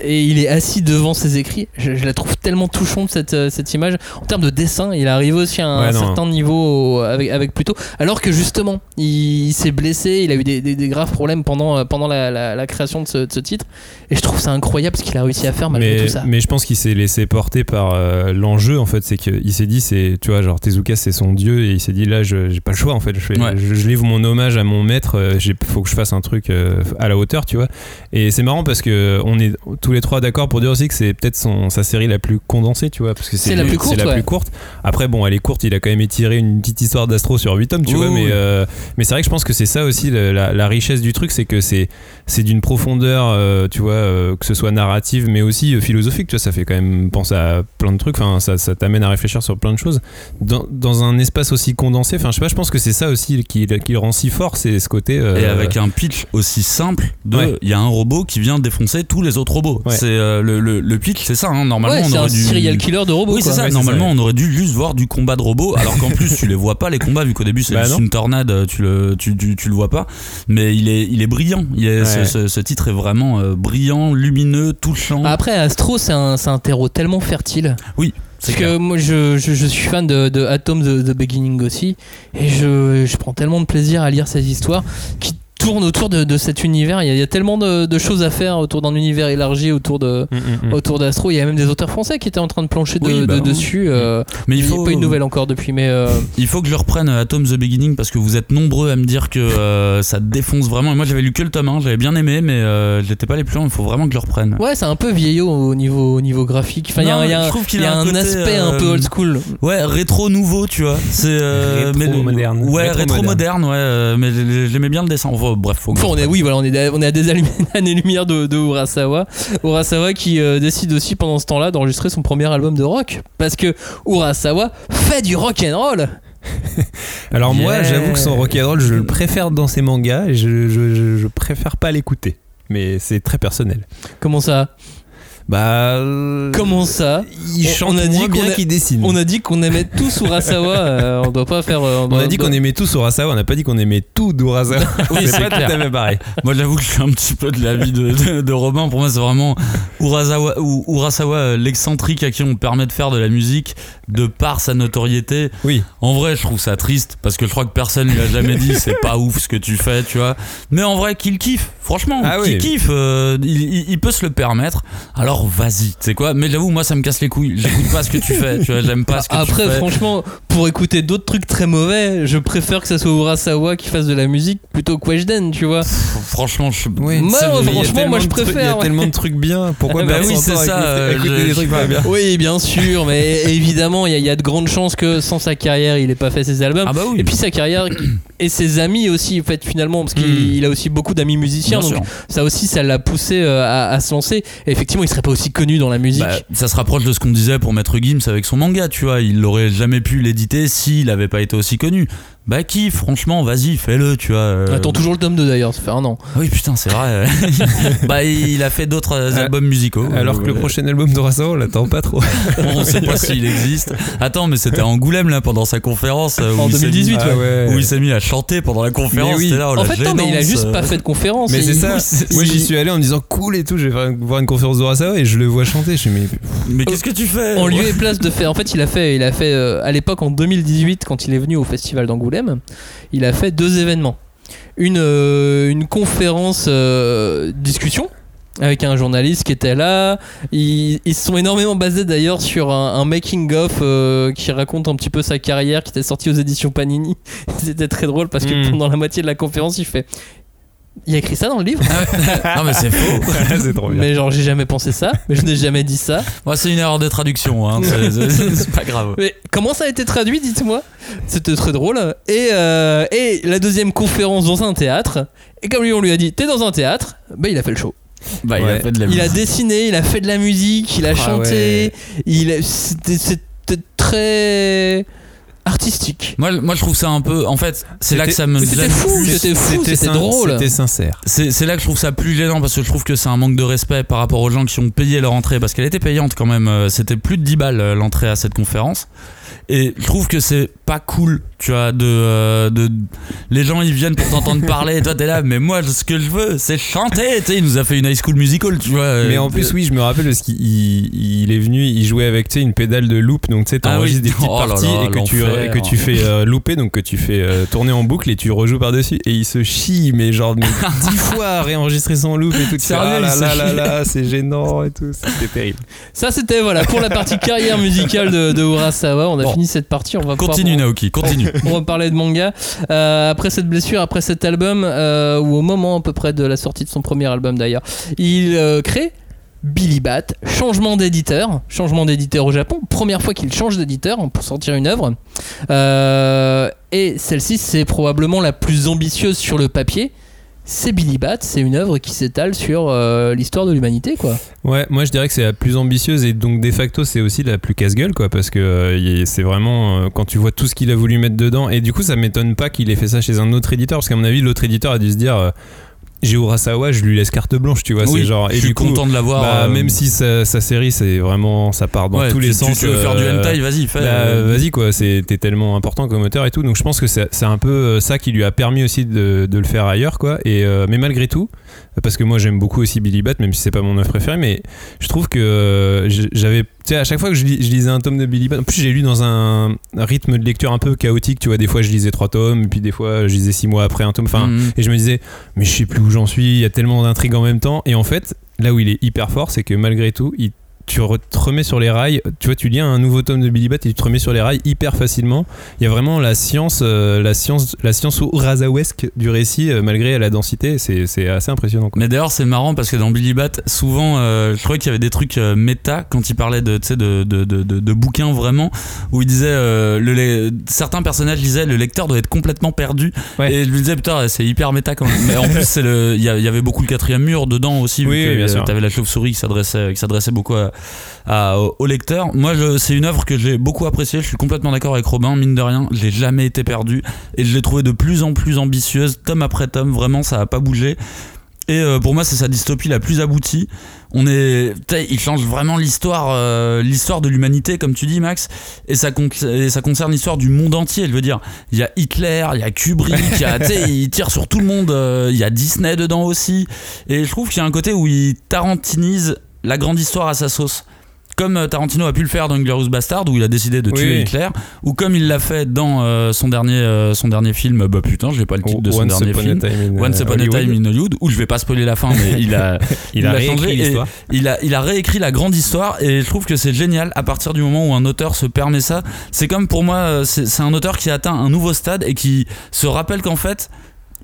Et il est assis devant ses écrits. Je, je la trouve tellement touchante cette, euh, cette image. En termes de dessin, il arrive aussi à un Ouais, certain niveau au- avec, avec Pluto. Alors que justement, il, s'est blessé, il a eu des, des- des graves problèmes pendant, euh, pendant la, la- la création de ce, de ce titre. Et je trouve ça incroyable ce qu'il a réussi à faire malgré mais, tout ça. mais je pense qu'il s'est laissé porter par euh, l'enjeu en fait c'est qu'il s'est dit c'est tu vois genre Tezuka c'est son dieu et il s'est dit là je- j'ai pas le choix en fait je, fais- Ouais. je, je livre mon hommage à mon maître j'ai faut que je fasse un truc euh, à la hauteur tu vois et c'est marrant parce que on est tous les trois d'accord pour dire aussi que c'est peut-être son sa série la plus condensée tu vois parce que C'est la plus courte, c'est la ouais. plus courte après bon elle est courte il a quand même étiré une petite histoire d'Astro sur 8 tomes tu vois mais euh, mais c'est vrai que je pense que c'est ça aussi la, la richesse du truc c'est que c'est c'est d'une profondeur euh, tu vois euh, que ce soit narrative mais aussi euh, philosophique tu vois ça fait quand même penser à plein de trucs enfin ça, ça t'amène à réfléchir sur plein de choses dans, dans un espace aussi condensé enfin je sais pas je pense que c'est ça aussi qui, qui le rend si fort c'est ce côté euh, Et avec un pitch aussi simple de Ouais. il y a un robot qui vient défoncer tous les autres robots. Ouais. C'est euh, le, le, le pitch, c'est ça. hein. Normalement, Ouais, on c'est un aurait dû. serial killer de robots. Oui, c'est quoi. ça. Ouais, c'est Normalement, ça, on aurait dû juste voir du combat de robots, alors qu'en plus, tu les vois pas les combats, vu qu'au début c'est Bah juste une tornade, tu le, tu, tu, tu le vois pas. Mais il est, il est brillant. Il est, ce, Ouais. ce- ce titre est vraiment euh, brillant, lumineux, touchant. Après, Astro, c'est un, c'est un terreau tellement fertile. oui, Parce clair. que moi, je, je, je suis fan de, de Atom the, The Beginning aussi. Et je, je prends tellement de plaisir à lire ces histoires qui tournent autour de, de cet univers. Il y, a, il y a tellement de, de choses à faire autour d'un univers élargi autour de. Mm, mm, mm. Autour d'Astro, il y a même des auteurs français qui étaient en train de plancher de- Oui, bah dessus. euh, Mais il il n'y faut a pas une nouvelle encore depuis, mais euh, Il faut que je reprenne Atom the Beginning parce que vous êtes nombreux à me dire que euh, ça défonce vraiment. Et moi j'avais lu que le tome 1, j'avais bien aimé, mais euh, j'étais pas allé plus loin. Il faut vraiment que je le reprenne. ouais, c'est un peu vieillot au niveau, au niveau graphique. Enfin, il y a, Non, un- il y a je un- trouve qu'il y a a un un, côté, aspect un euh, peu old school. Ouais, rétro nouveau, tu vois. C'est euh, Rétro mais moderne. Ouais, Rétro rétro moderne, ouais. euh, mais j'aimais bien le dessin. Enfin, bref, faut Enfin, on est, oui, voilà, on est, à- on est à des années-lumière de, de Urasawa. Urasawa qui euh, décide aussi pendant ce temps-là d'enregistrer son premier album de rock. Parce que Urasawa fait du rock and roll. Alors moi, j'avoue que son rock'n'roll, je le préfère dans ses mangas et je, je, je- je préfère pas l'écouter. Mais c'est très personnel. Comment ça? Bah. euh, Comment ça Il On- chante on a dit bien qu'il dessine. On a dit qu'on aimait tous Urasawa. euh, on doit pas faire. euh, On doit- a dit doit- qu'on aimait tous Urasawa, on n'a pas dit qu'on aimait tout d'Urasawa. Oui, c'est pas clair. tout à fait pareil. Moi, j'avoue que je suis un petit peu de l'avis de, de, de Robin. Pour moi, c'est vraiment Urasawa, Urasawa euh, l'excentrique à qui on permet de faire de la musique de par sa notoriété. Oui. En vrai, je trouve ça triste parce que je crois que personne lui a jamais dit c'est pas ouf ce que tu fais, tu vois. Mais en vrai, qu'il kiffe, franchement, Ah qu'il oui. kiffe, euh, il, il- il peut se le permettre. Alors vas-y, tu sais quoi? Mais j'avoue, moi, ça me casse les couilles. J'écoute pas ce que tu fais, tu vois. J'aime pas ce que Après, tu fais. franchement, pour écouter d'autres trucs très mauvais, je préfère que ça soit Urasawa qui fasse de la musique plutôt que Weshden, tu vois. Franchement, je. Moi, franchement, moi, je préfère, Il y a ouais. tellement de trucs bien. Pourquoi Bah perdre oui, c'est ça, écouter- euh, écouter je- des trucs pas bien Oui, bien sûr, mais évidemment, il y, y a de grandes chances que sans sa carrière, il ait pas fait ses albums. Ah bah oui. Et puis sa carrière et ses amis aussi, en fait, finalement, parce qu'il Hmm. a aussi beaucoup d'amis musiciens, Bien donc sûr. ça aussi, ça l'a poussé euh, à, à se lancer. Et effectivement, il serait pas aussi connu dans la musique. Bah, ça se rapproche de ce qu'on disait pour Maître Gims avec son manga, tu vois. Il n'aurait jamais pu l'éditer s'il n'avait pas été aussi connu. Bah, qui, franchement, vas-y, fais-le, tu vois. euh. Attends toujours le tome 2 d'ailleurs, ça fait un an. Ah Oui, putain, c'est vrai. bah, il a fait d'autres euh, Euh, albums musicaux. Alors que le prochain album d'Urasawa, on l'attend pas trop. On sait pas s'il existe. Attends, mais c'était à Angoulême, là, pendant sa conférence. où En il s'est 2018, mis- Ah ouais. Où il s'est mis à chanter pendant la conférence. Oui. C'était là, oh, en la fait, non, mais il a juste pas fait de conférence. Mais c'est ça. Moi, j'y suis allé en disant cool et tout. Je vais voir une conférence d'Urasawa et je le vois chanter. Je suis mais Mais qu'est-ce que tu fais En lieu et place de faire. En fait, il a fait, il a fait euh, à l'époque en 2018 quand il est venu au festival d'Angoulême, il a fait deux événements. Une, euh, une conférence euh, discussion avec un journaliste qui était là. Ils, ils se sont énormément basés d'ailleurs sur un, un making of euh, qui raconte un petit peu sa carrière, qui était sorti aux éditions Panini. C'était très drôle parce que Mm. pendant la moitié de la conférence, il fait. Il a écrit ça dans le livre Non, mais c'est faux. c'est trop bien. Mais genre, j'ai jamais pensé ça, mais je n'ai jamais dit ça. Moi, c'est une erreur de traduction. Hein. C'est- pas grave. Mais comment ça a été traduit, dites-moi? C'était très drôle. Et, euh, et la deuxième conférence dans un théâtre. Et comme lui, on lui a dit, t'es dans un théâtre, bah il a fait le show. Bah, il a fait de la Il a dessiné, il a fait de la musique, il a Ah chanté. ouais. Il a- c'était très artistique. Moi, moi, je trouve ça un peu. En fait, c'est là que ça me C'était gêne fou, c'était fou, c'était drôle. C'était sincère. C'est là que je trouve ça plus gênant parce que je trouve que c'est un manque de respect par rapport aux gens qui ont payé leur entrée parce qu'elle était payante quand même. euh, C'était plus de 10 balles euh, l'entrée à cette conférence. Et je trouve que c'est pas cool, tu vois, de, euh, de. Les gens ils viennent pour t'entendre parler et toi t'es là, mais moi ce que je veux c'est chanter. Tu sais, il nous a fait une high school musical, tu vois. Mais en plus, oui, je me rappelle parce qu'il il- est venu, il jouait avec tu sais, une pédale de loop, donc tu sais, Ah t'enregistres oui. des petites Oh là parties là, et que tu, l'enfer. que tu fais euh, looper, donc que tu fais euh, tourner en boucle et tu rejoues par-dessus. Et il se chie, mais genre mais dix fois à réenregistrer son loop et tout. Ah là là là là, c'est gênant et tout. C'était terrible. Ça, c'était voilà pour la partie carrière musicale de, de Urasawa. On a Bon. fini cette partie. On va pouvoir- Continue Naoki, continue. on va parler de manga. Euh, après cette blessure, après cet album, ou au moment à peu près de la sortie de son premier album d'ailleurs, il crée Billy Bat, changement d'éditeur, changement d'éditeur au Japon, première fois qu'il change d'éditeur pour sortir une œuvre. Euh, et celle-ci, c'est probablement la plus ambitieuse sur le papier. C'est Billy Bat, c'est une œuvre qui s'étale sur euh, l'histoire de l'humanité, quoi. Ouais, moi je dirais que c'est la plus ambitieuse et donc de facto c'est aussi la plus casse-gueule quoi parce que euh, c'est vraiment quand tu vois tout ce qu'il a voulu mettre dedans et du coup ça m'étonne pas qu'il ait fait ça chez un autre éditeur parce qu'à mon avis l'autre éditeur a dû se dire j'ai Urasawa, je lui laisse carte blanche, tu vois, Oui, c'est genre je et suis du coup content de l'avoir. bah, euh, même si sa, sa série c'est vraiment ça part dans ouais, tous tu- les tu sens sais faire du euh, hentai, vas-y, fais. bah, euh, vas-y quoi, c'est- t'es tellement important comme auteur et tout, donc je pense que c'est un peu ça qui lui a permis aussi de, de le faire ailleurs quoi. Et euh, mais malgré tout, parce que moi j'aime beaucoup aussi Billy Bat, même si c'est pas mon œuvre préférée, mais je trouve que j'avais, tu sais, à chaque fois que je, lis- je lisais un tome de Billy Bat, en plus j'ai lu dans un, un rythme de lecture un peu chaotique, tu vois, des fois je lisais trois tomes, et puis des fois je lisais six mois après un tome, enfin, mhm. et je me disais, mais je sais plus où j'en suis, il y a tellement d'intrigues en même temps. Et en fait, là où il est hyper fort, c'est que malgré tout, il tu te remets sur les rails, tu vois, tu lis un nouveau tome de Billy Bat et tu te remets sur les rails hyper facilement. Il y a vraiment la science, euh, la science, la science Urasawaesque du récit, euh, malgré la densité, c'est assez impressionnant. quoi. Mais d'ailleurs, c'est marrant parce que dans Billy Bat, souvent, euh, je trouvais qu'il y avait des trucs euh, méta quand il parlait de, de, de, de, de- bouquins vraiment, où il disait, le, certains personnages disaient, le lecteur doit être complètement perdu. Ouais. Et je lui disais, putain, c'est hyper méta quand même. Mais en plus, il y, avait beaucoup le quatrième mur dedans aussi, Oui, vu oui, que bien sûr. t'avais la chauve-souris qui s'adressait beaucoup à, à- au, lecteur. Moi, je- c'est une œuvre que j'ai beaucoup appréciée. Je suis complètement d'accord avec Robin. Mine de rien, j'ai jamais été perdu et je l'ai trouvée de plus en plus ambitieuse, tome après tome. Vraiment, ça a pas bougé. Et euh, pour moi, c'est sa dystopie la plus aboutie. On est, il change vraiment l'histoire, euh, l'histoire de l'humanité, comme tu dis, Max. Et ça, ça concerne l'histoire du monde entier. Je veux dire, il y a Hitler, il y a Kubrick, il tire sur tout le monde. euh, Il y a Disney dedans aussi. Et je trouve qu'il y a un côté où il tarantinise la grande histoire à sa sauce. Comme euh, Tarantino a pu le faire dans Glorious Bastard où il a décidé de tuer oui. Hitler, ou comme il l'a fait dans euh, son dernier euh, son dernier film, bah putain, j'ai pas le titre de son Once dernier film. In, Once Upon a. Time in Hollywood, où je vais pas spoiler la fin, mais il a, Il a changé l'histoire. Il a, il a réécrit la grande histoire et je trouve que c'est génial à partir du moment où un auteur se permet ça. C'est comme pour moi, c'est un auteur qui atteint un nouveau stade et qui se rappelle qu'en fait,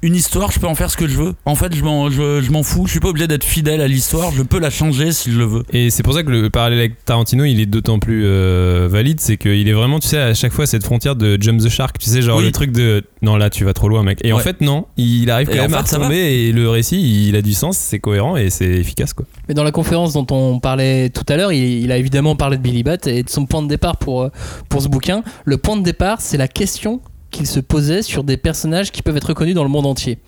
une histoire, je peux en faire ce que je veux. En fait, je m'en je, je m'en fous. Je suis pas obligé d'être fidèle à l'histoire. Je peux la changer si je le veux. Et c'est pour ça que le parallèle avec Tarantino, il est d'autant plus euh, valide, c'est qu'il est vraiment, tu sais, à chaque fois cette frontière de jump the shark, tu sais, genre Oui. le truc de non là tu vas trop loin, mec. Et en fait non, il arrive Et quand en même à fait, retomber et le récit, il a du sens, c'est cohérent et c'est efficace quoi. Mais dans la conférence dont on parlait tout à l'heure, il, il a évidemment parlé de Billy Bat et de son point de départ pour, euh, pour ce bouquin. Le point de départ, c'est la question qu'il se posait sur des personnages qui peuvent être reconnus dans le monde entier.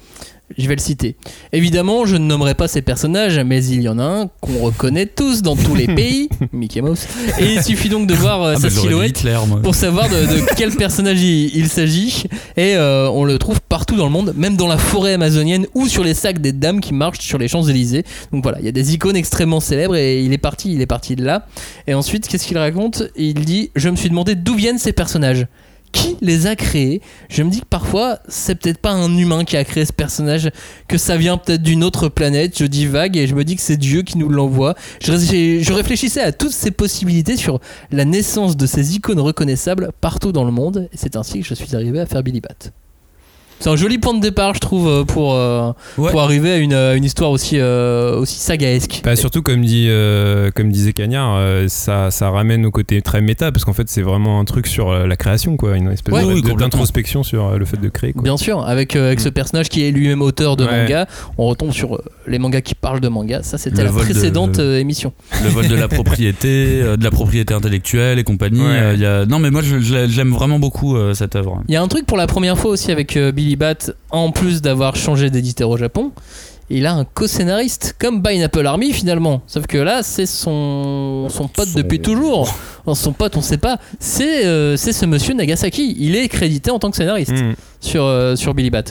Je vais le citer. Évidemment, je ne nommerai pas ces personnages, mais il y en a un qu'on reconnaît tous dans tous les pays, Mickey Mouse. Et il suffit donc de voir euh, Ah, sa bah, silhouette Hitler, pour savoir de, de quel personnage il, il s'agit. Et euh, on le trouve partout dans le monde, même dans la forêt amazonienne ou sur les sacs des dames qui marchent sur les Champs-Élysées. Donc voilà, il y a des icônes extrêmement célèbres et il est parti, il est parti de là. Et ensuite, qu'est-ce qu'il raconte? Il dit Je me suis demandé d'où viennent ces personnages. Qui les a créés Je me dis que parfois, c'est peut-être pas un humain qui a créé ce personnage, que ça vient peut-être d'une autre planète. Je dis vague et je me dis que c'est Dieu qui nous l'envoie. Je, ré- je réfléchissais à toutes ces possibilités sur la naissance de ces icônes reconnaissables partout dans le monde. Et c'est ainsi que je suis arrivé à faire Billy Bat. C'est un joli point de départ, je trouve, euh, pour, euh, Ouais. pour arriver à une, euh, une histoire aussi, euh, aussi sagaesque. Bah, surtout comme dit euh, comme disait Cagnard, euh, ça, ça ramène au côté très méta parce qu'en fait c'est vraiment un truc sur la création quoi, une espèce Ouais, oui, d'introspection sur le fait de créer quoi. Bien sûr, avec, euh, avec ce personnage qui est lui-même auteur de Ouais. manga, on retombe sur les mangas qui parlent de manga. Ça, c'était la de- précédente euh, émission. le vol de la propriété, euh, de la propriété intellectuelle et compagnie. Ouais. euh, il y a... Non, mais moi, j'aime vraiment beaucoup euh, cette œuvre. Il y a un truc pour la première fois aussi avec euh, Billy Bat, en plus d'avoir changé d'éditeur au Japon. Il a un co-scénariste, comme Pineapple Army finalement. Sauf que là, c'est son, son pote Son- depuis toujours. Son pote, on sait pas. C'est euh, c'est ce monsieur Nagasaki. Il est crédité en tant que scénariste Mm. sur, euh, sur Billy Bat.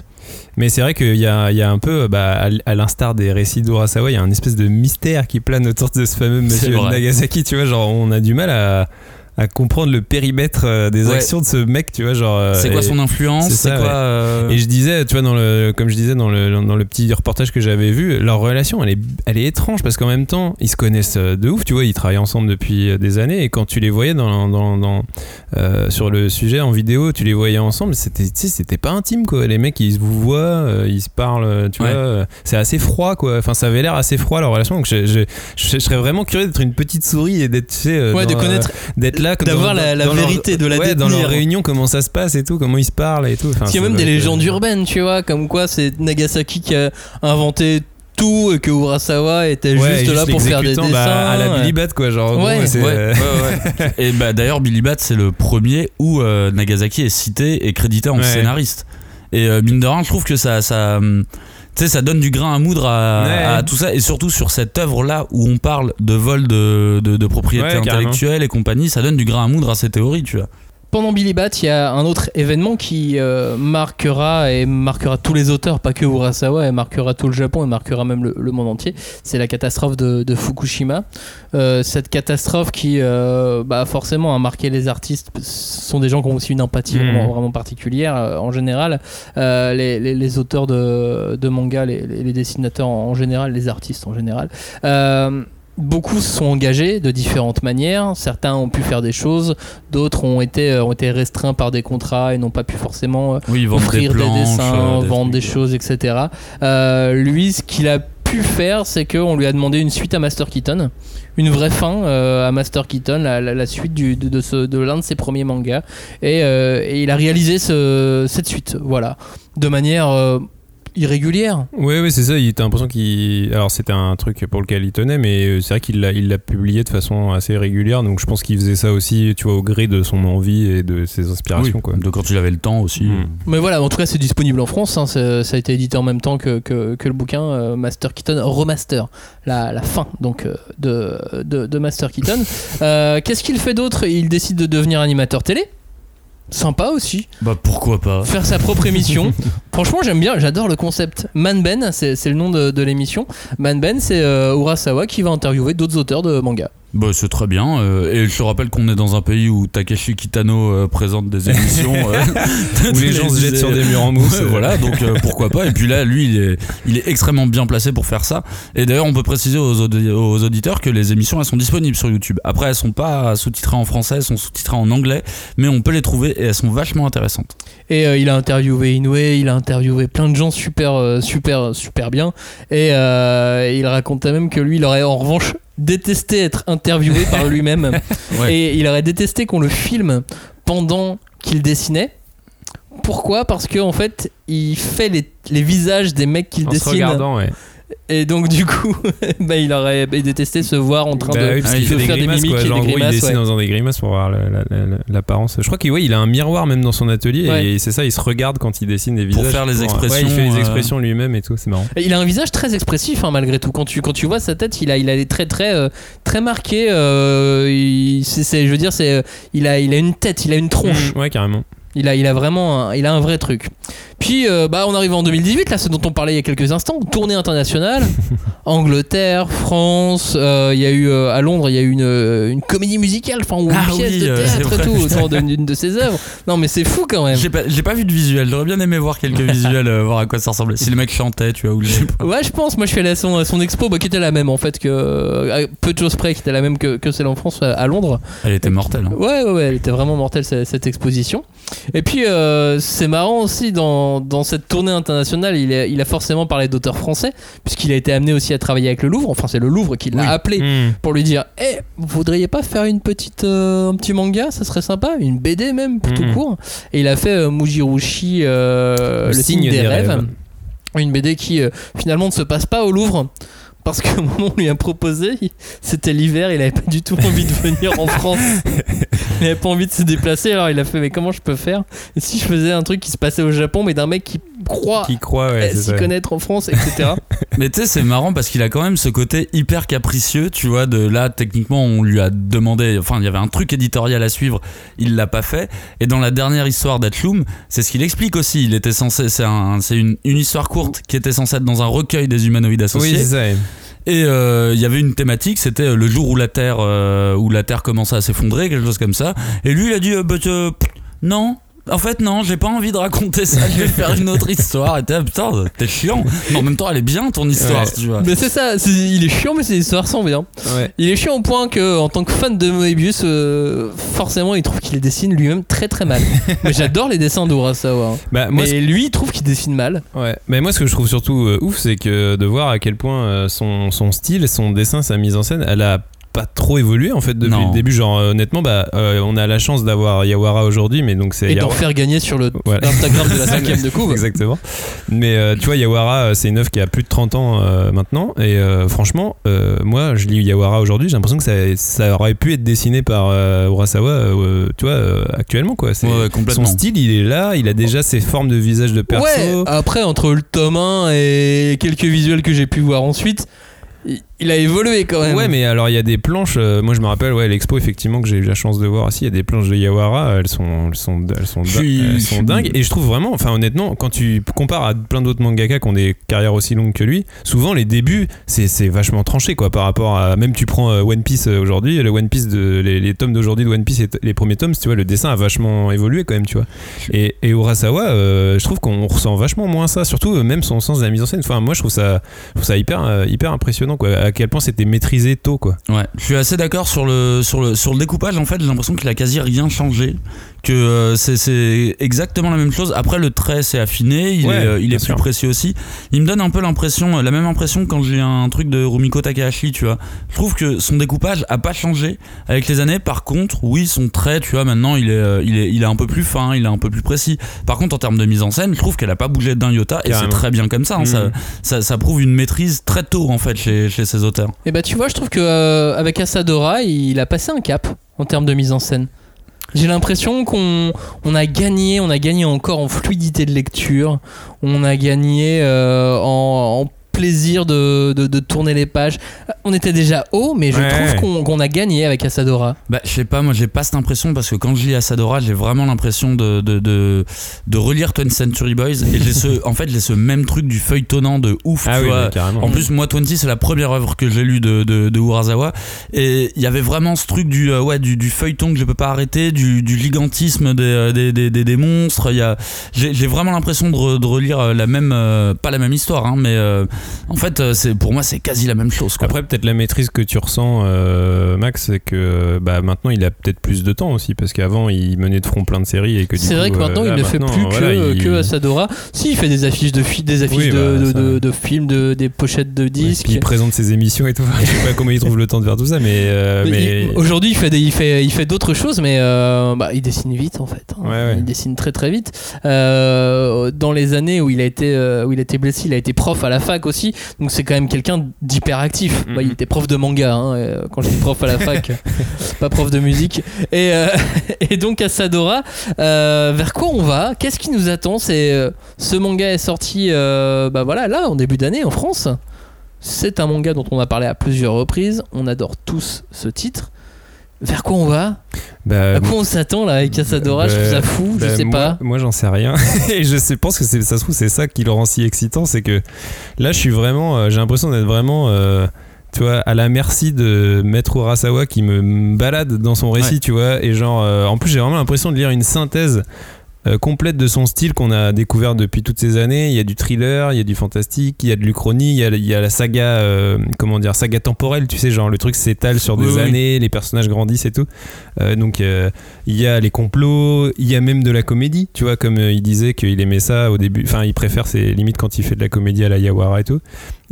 Mais c'est vrai qu'il y y a un peu, bah, à l'instar des récits d'Urasawa, il y a un espèce de mystère qui plane autour de ce fameux monsieur. Nagasaki, tu vois, genre on a du mal à, à comprendre le périmètre euh, des Ouais. actions de ce mec, tu vois, genre... euh, C'est quoi son influence c'est quoi ouais. euh, Et je disais, tu vois, dans le, comme je disais dans le, dans le petit reportage que j'avais vu, leur relation, elle est, elle est étrange parce qu'en même temps, ils se connaissent de ouf, tu vois, ils travaillent ensemble depuis des années et quand tu les voyais dans, dans, dans, euh, sur le sujet en vidéo, tu les voyais ensemble, c'était, c'était pas intime, quoi. Les mecs, ils se vous voient, ils se parlent, tu Ouais. vois, c'est assez froid, quoi. Enfin, ça avait l'air assez froid leur relation, donc je, je, je- je serais vraiment curieux d'être une petite souris et d'être, tu sais, Ouais, de connaître- d'être là, d'avoir la- la dans leur- vérité, de la ouais, dans leur réunion, comment ça se passe et tout, comment ils se parlent et tout. Enfin, Il y a même des légendes urbaines, tu vois, comme quoi c'est Nagasaki qui a inventé tout et que Urasawa était Ouais, juste, là pour faire des l'exécutant, dessins. bah, à la Billy Bat quoi genre Ouais, c'est- Ouais, ouais, ouais. Et bah d'ailleurs Billy Bat c'est le premier où euh, Nagasaki est cité et crédité en Ouais. scénariste. Et euh, mine de rien, je trouve que ça, ça, hum, tu sais, ça donne du grain à moudre à, Ouais. à tout ça et surtout sur cette œuvre là où on parle de vol de, de, de propriété Ouais, intellectuelle et compagnie, ça donne du grain à moudre à ces théories, tu vois. Pendant Billy Bat, il y a un autre événement qui euh, marquera et marquera tous les auteurs, pas que Urasawa, et marquera tout le Japon et marquera même le, le monde entier. C'est la catastrophe de, de Fukushima. Euh, cette catastrophe qui, euh, bah, forcément, a marqué les artistes. Ce sont des gens qui ont aussi une empathie Mhm. vraiment, vraiment particulière euh, en général. Euh, les, les- les auteurs de, de manga, les, les- dessinateurs en, en général, les artistes en général. Beaucoup se sont engagés de différentes manières. Certains ont pu faire des choses, d'autres ont été, euh, ont été restreints par des contrats et n'ont pas pu forcément euh, Oui, offrir des, dessins, euh, des vendre des choses, etc. Euh, lui, ce qu'il a pu faire, c'est qu'on lui a demandé une suite à Master Keaton, une vraie fin euh, à Master Keaton, la, la- la suite du- de, de ce- de l'un de ses premiers mangas, et, euh, et il a réalisé ce- cette suite, voilà, de manière irrégulière. Oui, oui, c'est ça. Il t'as l'impression qu'il. Alors, c'était un truc pour lequel il tenait, mais euh, c'est vrai qu'il l'a, il l'a publié de façon assez régulière. Donc, je pense qu'il faisait ça aussi, tu vois, au gré de son envie et de ses inspirations, Oui, quoi. de quand il avait le temps aussi. Mm. Mais voilà, en tout cas, c'est disponible en France. hein, ça a été édité en même temps que, que, que le bouquin euh, Master Keaton Remaster, la, la fin donc euh, de, de, de Master Keaton. Euh, Qu'est-ce qu'il fait d'autre? Il décide de devenir animateur télé. Sympa aussi. Bah pourquoi pas Faire sa propre émission. Franchement, j'aime bien, j'adore le concept. Man Ben, c'est le nom de, de l'émission. Man Ben, c'est euh, Urasawa qui va interviewer d'autres auteurs de manga. Bah c'est très bien. euh, et je te rappelle qu'on est dans un pays où Takeshi Kitano euh, présente des émissions euh, Où les gens se jettent sur des murs en mousse. Ouais, voilà, donc euh, pourquoi pas. Et puis là, lui, il est, il est extrêmement bien placé pour faire ça. Et d'ailleurs, on peut préciser aux, audi- aux auditeurs que les émissions, elles sont disponibles sur YouTube. Après, elles sont pas sous-titrées en français, elles sont sous-titrées en anglais, mais on peut les trouver et elles sont vachement intéressantes. Et euh, il a interviewé Inoue, il a interviewé plein de gens super, super, super bien. Et euh, il racontait même que lui, il aurait en revanche détesté être interviewé par lui-même. Ouais. Et il aurait détesté qu'on le filme pendant qu'il dessinait. Pourquoi? Parce que en fait, il fait les, les visages des mecs qu'il se dessine. regardant, ouais. Et donc du coup, bah, il aurait détesté se voir en train Bah de, oui, parce de qu'il fait des faire des grimaces, mimiques quoi. et Genre, des en gros, il dessine ouais. en faisant des grimaces pour voir la- la- la- l'apparence. Je crois qu'il ouais, il a un miroir même dans son atelier Ouais. et c'est ça, il se regarde quand il dessine des Pour visages. faire les Ouais, expressions, il fait les euh, expressions lui-même et tout, c'est marrant. Et Il a un visage très expressif hein, malgré tout. Quand tu, quand tu vois sa tête, il a, il a des traits très, euh, très marqués. euh, il- je veux dire, c'est, euh, il, a, il a une tête, il a une tronche. Ouais, carrément. Il a, il a vraiment un, il a un vrai truc. Puis euh, bah, on arrive en 2018, là, ce dont on parlait il y a quelques instants. Tournée internationale. Angleterre, France. euh, Il y a eu euh, à Londres, il y a eu une, une comédie musicale, enfin, ou une Ah pièce oui, de euh, théâtre et tout, autour d'une d'une de ses œuvres. Non, mais c'est fou quand même. J'ai pas, j'ai pas vu de visuel, j'aurais bien aimé voir quelques visuels, euh, voir à quoi ça ressemblait. Si les mecs chantaient, tu vois, ou je sais pas. Ouais, je pense. Moi, je fais la, son, son expo bah, qui était la même en fait que euh, peu de choses près, qui était la même que, que celle en France à Londres. Elle était mortelle. hein. Ouais, ouais, ouais, elle était vraiment mortelle cette, cette exposition. Et puis, euh, c'est marrant aussi dans, dans cette tournée internationale, il, a forcément parlé d'auteurs français, puisqu'il a été amené aussi à travailler avec le Louvre. Enfin, c'est le Louvre qui l'a Oui. appelé Hmm. pour lui dire Eh, vous voudriez pas faire une petite, euh, un petit manga? Ça serait sympa, une BD même, plutôt Mhm. court. Et il a fait euh, Mujirushi, euh, le, signe des, rêves. Une BD qui euh, finalement ne se passe pas au Louvre. Parce qu'au moment où on lui a proposé, c'était l'hiver, il avait pas du tout envie de venir en France. Il avait pas envie de se déplacer, alors il a fait Mais comment je peux faire? Et si je faisais un truc qui se passait au Japon, mais d'un mec qui croit Qui croit, ouais, c'est s'y connaître en France, etc. Mais tu sais, c'est marrant parce qu'il a quand même ce côté hyper capricieux, tu vois, de là, techniquement, on lui a demandé, enfin, il y avait un truc éditorial à suivre, il l'a pas fait. Et dans la dernière histoire d'Atloom, c'est ce qu'il explique aussi. Il était censé, c'est un, c'est une, une histoire courte qui était censée être dans un recueil des humanoïdes Oui, associés. c'est ça. ouais. Et euh, il y avait une thématique, c'était euh, le jour où la Terre, euh, où la Terre commençait à s'effondrer, quelque chose comme ça. Et lui, il a dit, euh, bah, euh, pff, non. En fait, non, j'ai pas envie de raconter ça, je vais faire une autre histoire. Et t'es putain, t'es chiant. Mais en même temps, elle est bien ton histoire, Ouais. tu vois. mais c'est ça, c'est- il est chiant, mais ses histoires sont bien. Ouais. Il est chiant au point que, en tant que fan de Moebius, euh, forcément, il trouve qu'il dessine lui-même très très mal. mais j'adore les dessins d'Urasawa. Bah, moi, mais lui, il trouve qu'il dessine mal. Ouais, mais moi ce que je trouve surtout euh, ouf, c'est que de voir à quel point euh, son, son style, son dessin, sa mise en scène, elle a pas trop évolué en fait depuis Non. le début. Genre honnêtement, bah, euh, on a la chance d'avoir Yawara aujourd'hui, mais donc c'est Et d'en faire gagner sur le Voilà. Instagram de la cinquième de couve. Exactement. Mais euh, tu vois, Yawara, euh, c'est une œuvre qui a plus de 30 ans euh, maintenant. Et euh, franchement, euh, moi, je lis Yawara aujourd'hui, j'ai l'impression que ça, ça aurait pu être dessiné par euh, Urasawa, euh, tu vois, euh, actuellement quoi. C'est- Ouais, ouais, complètement. Son style, il est là, il a déjà ses formes de visage de perso. Ouais, après, entre le tome 1 et quelques visuels que j'ai pu voir ensuite, il- il a évolué quand même. Ouais, mais alors il y a des planches. euh, moi, je me rappelle, ouais, l'expo effectivement que j'ai eu la chance de voir aussi. Il y a des planches de Yawara. Elles sont, elles sont, elles sont, suis- elles sont dingues. Et je trouve vraiment, enfin honnêtement, quand tu compares à plein d'autres mangaka qui ont des carrières aussi longues que lui, souvent les débuts, c'est, c'est vachement tranché quoi par rapport à. Même tu prends euh, One Piece euh, aujourd'hui, le One Piece de les, les tomes d'aujourd'hui de One Piece et les premiers tomes, tu vois, le dessin a vachement évolué quand même, tu vois. Et, et Urasawa, euh, je trouve qu'on ressent vachement moins ça, surtout même son sens de la mise en scène. Enfin, moi, je trouve ça, je trouve ça hyper, hyper impressionnant quoi. À quel point c'était maîtrisé tôt quoi. Ouais, je suis assez d'accord sur le, sur, le, sur le découpage. En fait, j'ai l'impression qu'il a quasi rien changé. Que euh, c'est- c'est exactement la même chose. Après, le trait s'est affiné, il Ouais, est, euh, il est plus précis aussi. Il me donne un peu l'impression, euh, la même impression quand j'ai un truc de Rumiko Takahashi, tu vois. Je trouve que son découpage a pas changé avec les années. Par contre, oui, son trait, tu vois, maintenant il est, euh, il est, il est un peu plus fin, il est un peu plus précis. Par contre, en termes de mise en scène, je trouve qu'elle a pas bougé d'un iota et c'est très bien comme ça, hein. ça, Mhm. ça. ça prouve une maîtrise très tôt en fait chez, chez ces auteurs. Et bah tu vois, je trouve que euh, avec Asadora, il a passé un cap en termes de mise en scène. J'ai l'impression qu'on on a gagné, on a gagné encore en fluidité de lecture, on a gagné euh, en, en plaisir de, de- de tourner les pages. On était déjà haut, mais je Ouais, trouve ouais. qu'on a gagné avec Asadora. Bah, je sais pas, moi j'ai pas cette impression parce que quand je lis Asadora, j'ai vraiment l'impression de, de, de, de relire 20th Century Boys et j'ai ce, en fait, j'ai ce même truc du feuilletonnant de ouf, Ah tu oui, vois. bah. En plus, moi, 20, c'est la première œuvre que j'ai lue de, de, de Urasawa. Et il y avait vraiment ce truc du, euh, ouais, du, du feuilleton que je peux pas arrêter, du, du gigantisme des, euh, des, des, des, des monstres. Il y a, j'ai, vraiment l'impression de, re- de relire euh, la même, euh, pas la même histoire, hein, mais euh, en fait, euh, c'est, pour moi, c'est quasi la même chose. Quoi. Après, peut-être la maîtrise que tu ressens, euh, Max, c'est que bah, maintenant il a peut-être plus de temps aussi, parce qu'avant il menait de front plein de séries et que C'est vrai coup, que maintenant euh, là, il ne fait plus voilà, que, il- que Asadora. Si, il fait des affiches de, des affiches Oui, de, bah, de, ça- de- de films, de, des pochettes de Ouais, disques. puis il présente ses émissions et tout. Je sais pas comment il trouve le temps de faire tout ça, mais. euh, Mais mais- il- Aujourd'hui, il fait, des- il fait, il fait d'autres choses, mais euh, bah, il dessine vite en fait. hein. Ouais, ouais. Il dessine très très vite. Euh, dans les années où il a été, euh, où il a été blessé, il a été prof à la fac aussi. Donc c'est quand même quelqu'un d'hyperactif. Mhm. Bah, il était prof de manga. hein, euh, quand j'étais prof à la fac, pas prof de musique. Et, euh, et donc Asadora, euh, vers quoi on va? Qu'est-ce qui nous attend? C'est ce manga est sorti, euh, bah voilà, là en début d'année en France. C'est un manga dont on a parlé à plusieurs reprises. On adore tous ce titre. Vers quoi on va? Bah, À quoi on s'attend là avec Asadora Je bah, trouve ça fou, je sais moi, pas. Moi, j'en sais rien. et je pense que c'est- ça se trouve, c'est ça qui le rend si excitant. C'est que là, je suis vraiment. euh, J'ai l'impression d'être vraiment. euh, tu vois, à la merci de Maître Urasawa qui me balade dans son récit, Ouais. tu vois. Et genre, euh, en plus, j'ai vraiment l'impression de lire une synthèse complète de son style qu'on a découvert depuis toutes ces années. Il y a du thriller, il y a du fantastique, il y a de l'Uchronie, il y a, il y a la saga, euh, comment dire, saga temporelle, tu sais, genre le truc s'étale sur des oui. années, les personnages grandissent et tout. Euh, donc euh, il y a les complots, il y a même de la comédie, tu vois, comme euh, il disait qu'il aimait ça au début, enfin il préfère ses limites quand il fait de la comédie à la Yawara et tout.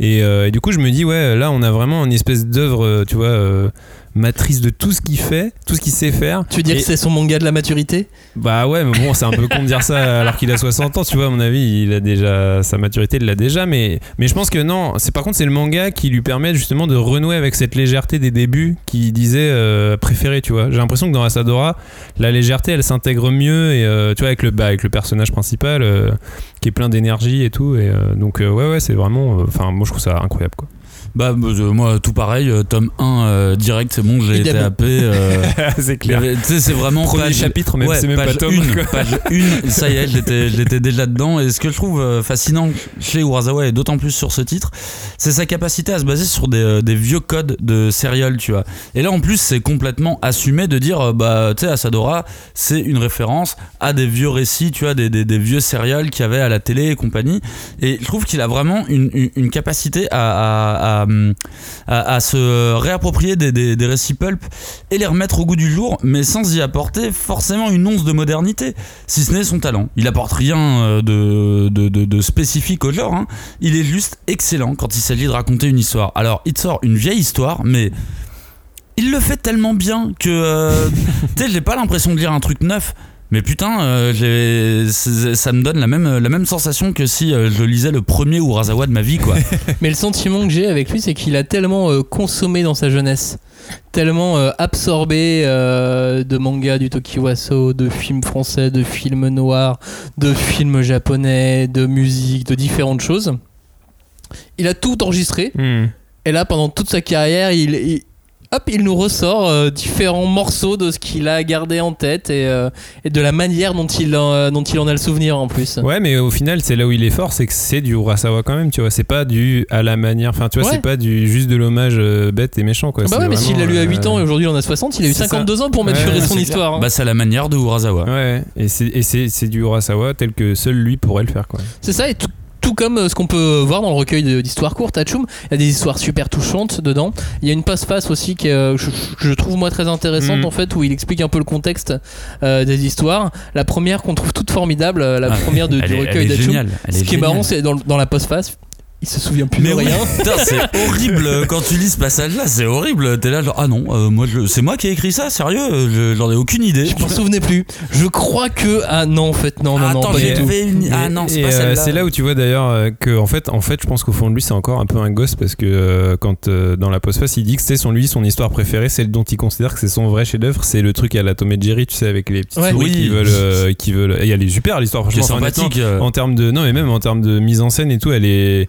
Et, euh, et du coup je me dis, ouais, là on a vraiment une espèce d'œuvre, euh, tu vois, euh, matrice de tout ce qu'il fait, tout ce qu'il sait faire. Tu veux dire Et- que c'est son manga de la maturité? Bah ouais, mais bon, c'est un peu con de dire ça alors qu'il a 60 ans, tu vois, à mon avis, il a déjà sa maturité, il l'a déjà, mais, mais je pense que non, c'est par contre c'est le manga qui lui permet justement de renouer avec cette légèreté des débuts qu'il disait euh, préféré, tu vois. J'ai l'impression que dans Asadora, la légèreté, elle s'intègre mieux et tu vois avec le bah, avec le personnage principal qui est plein d'énergie et tout, et donc ouais ouais, c'est vraiment, enfin moi je trouve ça incroyable quoi. Bah, euh, moi, tout pareil, euh, tome 1 euh, direct, c'est bon, j'ai été happé. euh, c'est sais, c'est vraiment Premier page- chapitre, même ouais, c'est même page pas tome. une, page 1, ça y est, j'étais, j'étais déjà dedans. Et ce que je trouve fascinant chez Urasawa, et d'autant plus sur ce titre, c'est sa capacité à se baser sur des, des vieux codes de serial, tu vois. Et là, en plus, c'est complètement assumé de dire, bah, tu sais, Asadora, c'est une référence à des vieux récits, tu vois, des, des, des vieux serials qu'il y avait à la télé et compagnie. Et je trouve qu'il a vraiment une, une, une capacité à, à, à, à- se réapproprier des, récits pulp et les remettre au goût du jour, mais sans y apporter forcément une once de modernité, si ce n'est son talent. Il apporte rien euh, de, spécifique au genre, hein. il est juste excellent quand il s'agit de raconter une histoire. Alors, il sort une vieille histoire, mais il le fait tellement bien que euh, tu j'ai pas l'impression de lire un truc neuf. Mais putain, euh, ça me donne la même, la même sensation que si euh, je lisais le premier Urasawa de ma vie, quoi. Mais le sentiment que j'ai avec lui, c'est qu'il a tellement euh, consommé dans sa jeunesse, tellement euh, absorbé euh, de mangas du Tokiwaso, de films français, de films noirs, de films japonais, de musique, de différentes choses. Il a tout enregistré. Hmm. Et là, pendant toute sa carrière, il, il- hop, il nous ressort euh, différents morceaux de ce qu'il a gardé en tête et, euh, et de la manière dont il, en, dont il en a le souvenir en plus. Ouais, mais au final, c'est là où il est fort, c'est que c'est du Urasawa quand même, tu vois. C'est pas du à la manière, enfin, tu vois, Ouais. c'est pas du juste de l'hommage euh, bête et méchant, quoi. bah ouais, mais s'il l'a lu à euh, 8 ans et aujourd'hui il en a 60, il a eu c'est 52 ans pour maturer Ouais, son histoire. hein. bah, c'est la manière de Urasawa. Ouais, et c'est et c'est c'est du Urasawa tel que seul lui pourrait le faire, quoi. C'est ça, et tout- Tout comme euh, ce qu'on peut voir dans le recueil d'histoires courtes à Tchoum, il y a des histoires super touchantes dedans. Il y a une passe-face aussi que euh, je, je trouve moi très intéressante Mhm. en fait, où il explique un peu le contexte euh, des histoires. La première qu'on trouve toute formidable, la Ah, première de, du est- recueil d'Atchoum. Ce qui est marrant, c'est dans, dans la post-face, il se souvient plus Mais de oui, rien. putain, c'est horrible quand tu lis ce passage-là, c'est horrible. T'es là genre ah non, euh, moi je- c'est moi qui ai écrit ça, sérieux, je- j'en ai aucune idée. Je m'en souvenais plus. Je crois que ah non en fait non non Ah, non attends, pas j'ai du tout. fait une- Ah non, c'est Et, pas euh, celle-là. c'est là où tu vois d'ailleurs euh, que en fait, en fait, je pense qu'au fond de lui, c'est encore un peu un gosse parce que euh, quand euh, dans la postface, il dit que c'est son lui son histoire préférée, celle dont il considère que c'est son vrai chef-d'œuvre, c'est le truc à la Tom et Jerry, tu sais, avec les petites Ouais. souris Oui. qui veulent, euh, qui veulent. Et elle est super l'histoire, franchement. sympathique. En termes de non, mais même en termes de mise en scène et tout, elle est,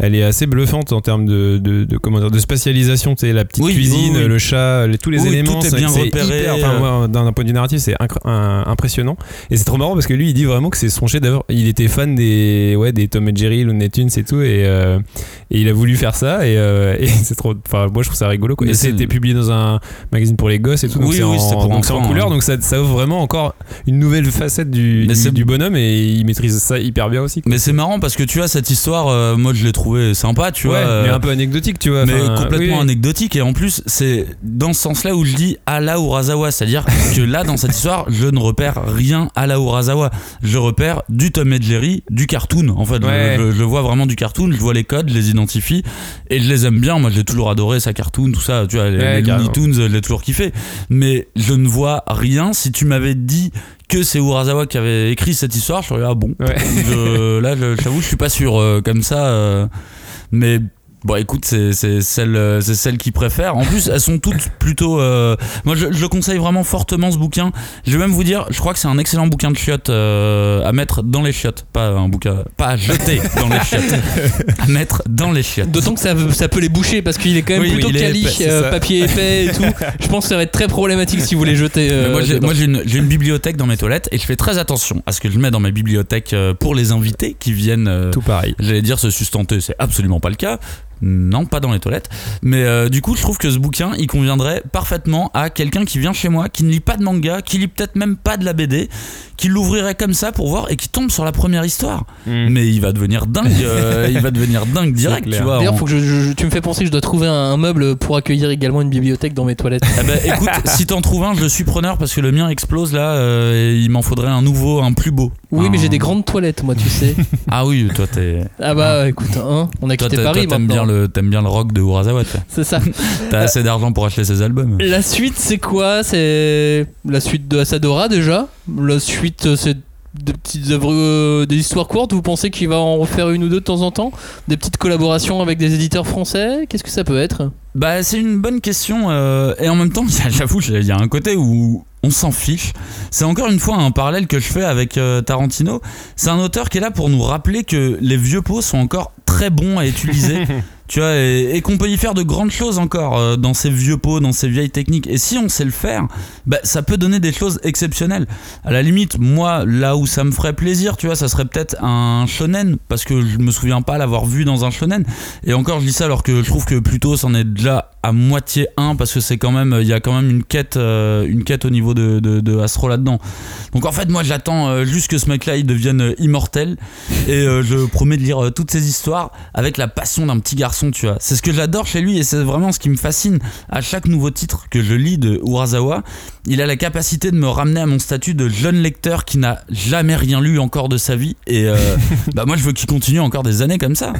elle est assez bluffante en termes de, de, de comment dire, de spatialisation. Tu sais, la petite Oui, cuisine, oui, oui. le chat, les- tous les éléments, tout est bien c'est repéré, enfin, euh. d'un point de vue narratif, c'est impressionnant. Et c'est trop marrant parce que lui, il dit vraiment que c'est son chef d'œuvre. Il était fan des, ouais, des Tom et Jerry, Looney Tunes et tout, et, euh, et il a voulu faire ça. Et, euh, et c'est trop. Enfin, moi, je trouve ça rigolo. Quoi. Et c'était publié dans un magazine pour les gosses et tout. Donc Oui, c'est oui, en, en enfants, couleur. hein. Donc ça, ça ouvre vraiment encore une nouvelle facette du, du, bonhomme et il maîtrise ça hyper bien aussi. quoi. Mais c'est marrant parce que tu vois cette histoire, euh, moi je l'ai trouvé sympa, tu ouais, vois. euh, mais un peu anecdotique, tu vois. mais enfin, complètement oui. anecdotique et en plus c'est dans ce sens-là où je dis à la Urasawa, c'est-à-dire que là dans cette histoire je ne repère rien à la Urasawa, je repère du Tom et Jerry, du cartoon en fait, Je- Ouais. je, je vois vraiment du cartoon, je vois les codes, je les identifie et je les aime bien, moi j'ai toujours adoré sa cartoon, tout ça, tu vois, les, Ouais, les. Looney Tunes, je l'ai toujours kiffé, mais je ne vois rien, si tu m'avais dit que c'est Urasawa qui avait écrit cette histoire, je serais ah bon, Ouais. je, là, je- j'avoue, je suis pas sûr euh, comme ça. euh, mais bon, écoute, c'est c'est celle, euh, c'est celle qui préfère. En plus, elles sont toutes plutôt. euh, moi, je, je le conseille vraiment fortement ce bouquin. Je vais même vous dire, je crois que c'est un excellent bouquin de chiottes euh, à mettre dans les chiottes, pas un bouquin, pas à jeter dans les chiottes, à mettre dans les chiottes. D'autant que ça, ça peut les boucher parce qu'il est quand même Oui, plutôt épais, c'est euh, papier épais et tout. Je pense que ça va être très problématique si vous les jetez. Mais euh, moi, j'ai, une, j'ai une bibliothèque dans mes toilettes et je fais très attention à ce que je mets dans ma bibliothèque pour les invités qui viennent. euh, Tout pareil. J'allais dire se sustenter, c'est absolument pas le cas. Non, pas dans les toilettes. Mais euh, du coup, je trouve que ce bouquin, il conviendrait parfaitement à quelqu'un qui vient chez moi, qui ne lit pas de manga, qui lit peut-être même pas de la BD, qui l'ouvrirait comme ça pour voir et qui tombe sur la première histoire. Mm. Mais il va devenir dingue, euh, il va devenir dingue direct, tu vois. D'ailleurs, en- faut que je, je- tu me fais penser que je dois trouver un, un meuble pour accueillir également une bibliothèque dans mes toilettes. Eh ben, écoute, si t'en trouves un, je suis preneur parce que le mien explose là. euh, et il m'en faudrait un nouveau, un plus beau. Oui, mais j'ai des grandes toilettes, moi, tu sais. Ah oui, toi t'es. Ah bah, écoute, hein, on a Toi, quitté Paris toi, bien maintenant. Le t'aimes bien le rock de Urasawa. C'est ça. T'as assez d'argent pour acheter ses albums. La suite, c'est quoi? C'est la suite de Asadora déjà? La suite, euh, c'est des petites œuvres, euh, des histoires courtes? Vous pensez qu'il va en refaire une ou deux de temps en temps? Des petites collaborations avec des éditeurs français? Qu'est-ce que ça peut être? Bah, c'est une bonne question. euh, et en même temps, j'avoue, il y a un côté où on s'en fiche. C'est encore une fois un parallèle que je fais avec euh, Tarantino. C'est un auteur qui est là pour nous rappeler que les vieux pots sont encore très bons à utiliser. Et, qu'on peut y faire de grandes choses encore euh, dans ces vieux pots, dans ces vieilles techniques. Et si on sait le faire, bah, ça peut donner des choses exceptionnelles. À la limite, moi, là où ça me ferait plaisir, tu vois, ça serait peut-être un shonen, parce que je me souviens pas l'avoir vu dans un shonen. Et encore, je dis ça alors que je trouve que plutôt c'en est déjà à moitié un, parce que c'est quand même, il y a quand même une quête, euh, une quête au niveau de, de, Astro là-dedans. Donc en fait, moi, j'attends euh, juste que ce mec-là, il devienne immortel. Et je promets de lire toutes ces histoires avec la passion d'un petit garçon, tu vois. C'est ce que j'adore chez lui et c'est vraiment ce qui me fascine à chaque nouveau titre que je lis de Urasawa. Il a la capacité de me ramener à mon statut de jeune lecteur qui n'a jamais rien lu encore de sa vie. Et euh, bah moi, je veux qu'il continue encore des années comme ça.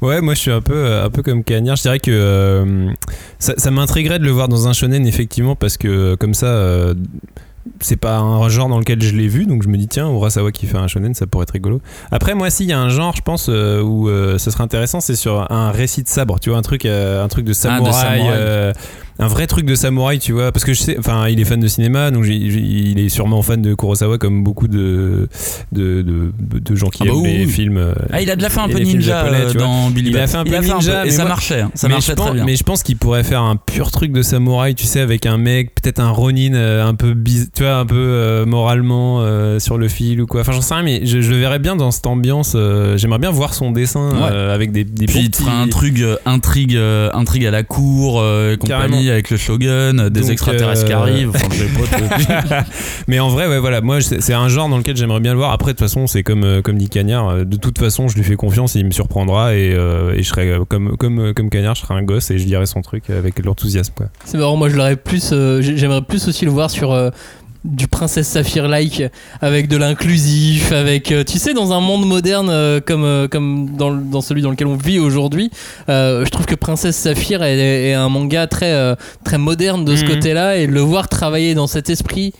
Ouais, moi je suis un peu, euh, un peu comme Cagnard. Je dirais que euh, ça, ça m'intriguerait de le voir dans un shonen, effectivement, parce que comme ça, euh, c'est pas un genre dans lequel je l'ai vu, donc je me dis, tiens, Urasawa qui fait un shonen, ça pourrait être rigolo. Après, moi, s'il y a un genre, je pense, euh, où euh, ça serait intéressant, c'est sur un récit de sabre, tu vois, un truc, euh, un truc de samouraï. samouraï. Un vrai truc de samouraï, tu vois, parce que je sais, enfin, il est fan de cinéma, donc il est sûrement fan de Kurosawa, comme beaucoup de, de, de, de gens qui Ah bah aiment oui, les films. euh, Ah, il a déjà fait un et peu ninja japonais, euh, dans Billy Il a fait un peu ninja, un peu, et mais ça moi- marchait, ça mais marchait je pense, très bien. Mais je pense qu'il pourrait faire un pur truc de samouraï, tu sais, avec un mec, peut-être un Ronin euh, un peu tu vois, un peu euh, moralement euh, sur le fil ou quoi. Enfin, j'en sais rien, mais je, je le verrais bien dans cette ambiance. J'aimerais bien voir son dessin Ouais. avec des, des Puis il te fera petits- un truc, intrigue, intrigue à la cour, et compagnie, Avec le shogun, des Donc, extraterrestres qui euh, arrivent. Enfin, pas Mais en vrai, ouais, voilà, moi c'est un genre dans lequel j'aimerais bien le voir. Après, de toute façon, c'est comme, euh, comme dit Cagnard, euh, de toute façon, je lui fais confiance, il me surprendra et, euh, et je serai comme, comme, comme Cagnard, je serai un gosse et je dirai son truc avec l'enthousiasme. C'est marrant, moi je l'aurais plus. euh, j'ai- J'aimerais plus aussi le voir sur. Du Princesse Saphir-like avec de l'inclusif avec euh, tu sais dans un monde moderne euh, comme euh, comme dans, dans celui dans lequel on vit aujourd'hui euh, je trouve que Princesse Saphir est, est un manga très très moderne de ce Mhm. côté-là et le voir travailler dans cet esprit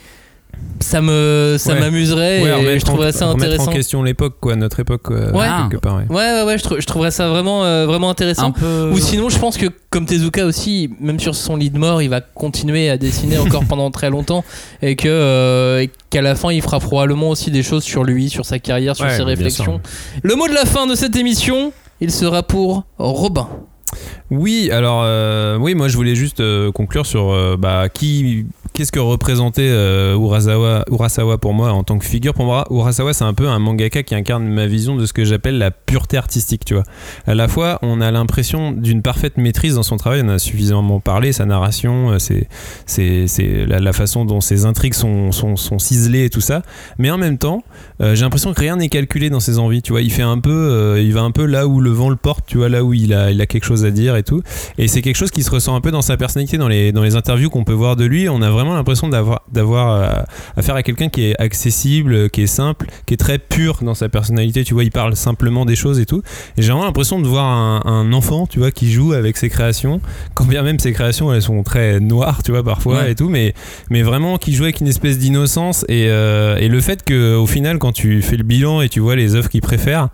ça me ça Ouais. m'amuserait Ouais, et je trouverais en, ça intéressant en question l'époque, quoi, notre époque, quoi, Ouais. quelque part. ouais. ouais ouais ouais je, trou- je trouverais ça vraiment euh, vraiment intéressant peu. ou sinon, je pense que comme Tezuka aussi, même sur son lit de mort, il va continuer à dessiner encore pendant très longtemps et que euh, qu'à la fin, il fera probablement aussi des choses sur lui, sur sa carrière, sur Ouais, ses réflexions. Le mot de la fin de cette émission, il sera pour Robin. Oui, alors euh, oui, moi je voulais juste euh, conclure sur euh, bah, qui, qu'est-ce que représentait euh, Urasawa, pour moi en tant que figure? Pour moi, Urasawa c'est un peu un mangaka qui incarne ma vision de ce que j'appelle la pureté artistique. Tu vois, à la fois on a l'impression d'une parfaite maîtrise dans son travail. On a suffisamment parlé, sa narration, euh, c'est c'est la, façon dont ses intrigues sont, ciselées et tout ça. Mais en même temps, euh, j'ai l'impression que rien n'est calculé dans ses envies. Tu vois, il fait un peu, euh, il va un peu là où le vent le porte. Tu vois, là où il a, il a quelque chose à dire et tout. Et c'est quelque chose qui se ressent un peu dans sa personnalité, dans les, dans les interviews qu'on peut voir de lui. On a vraiment l'impression d'avoir, d'avoir euh, affaire à quelqu'un qui est accessible, qui est simple, qui est très pur dans sa personnalité. Tu vois, il parle simplement des choses et tout. Et j'ai vraiment l'impression de voir un, un enfant, tu vois, qui joue avec ses créations. Quand bien même ses créations, elles sont très noires, tu vois, parfois Ouais. et tout. Mais, mais vraiment qui joue avec une espèce d'innocence. Et, euh, et le fait que au final, quand tu fais le bilan et tu vois les œuvres qu'il préfère,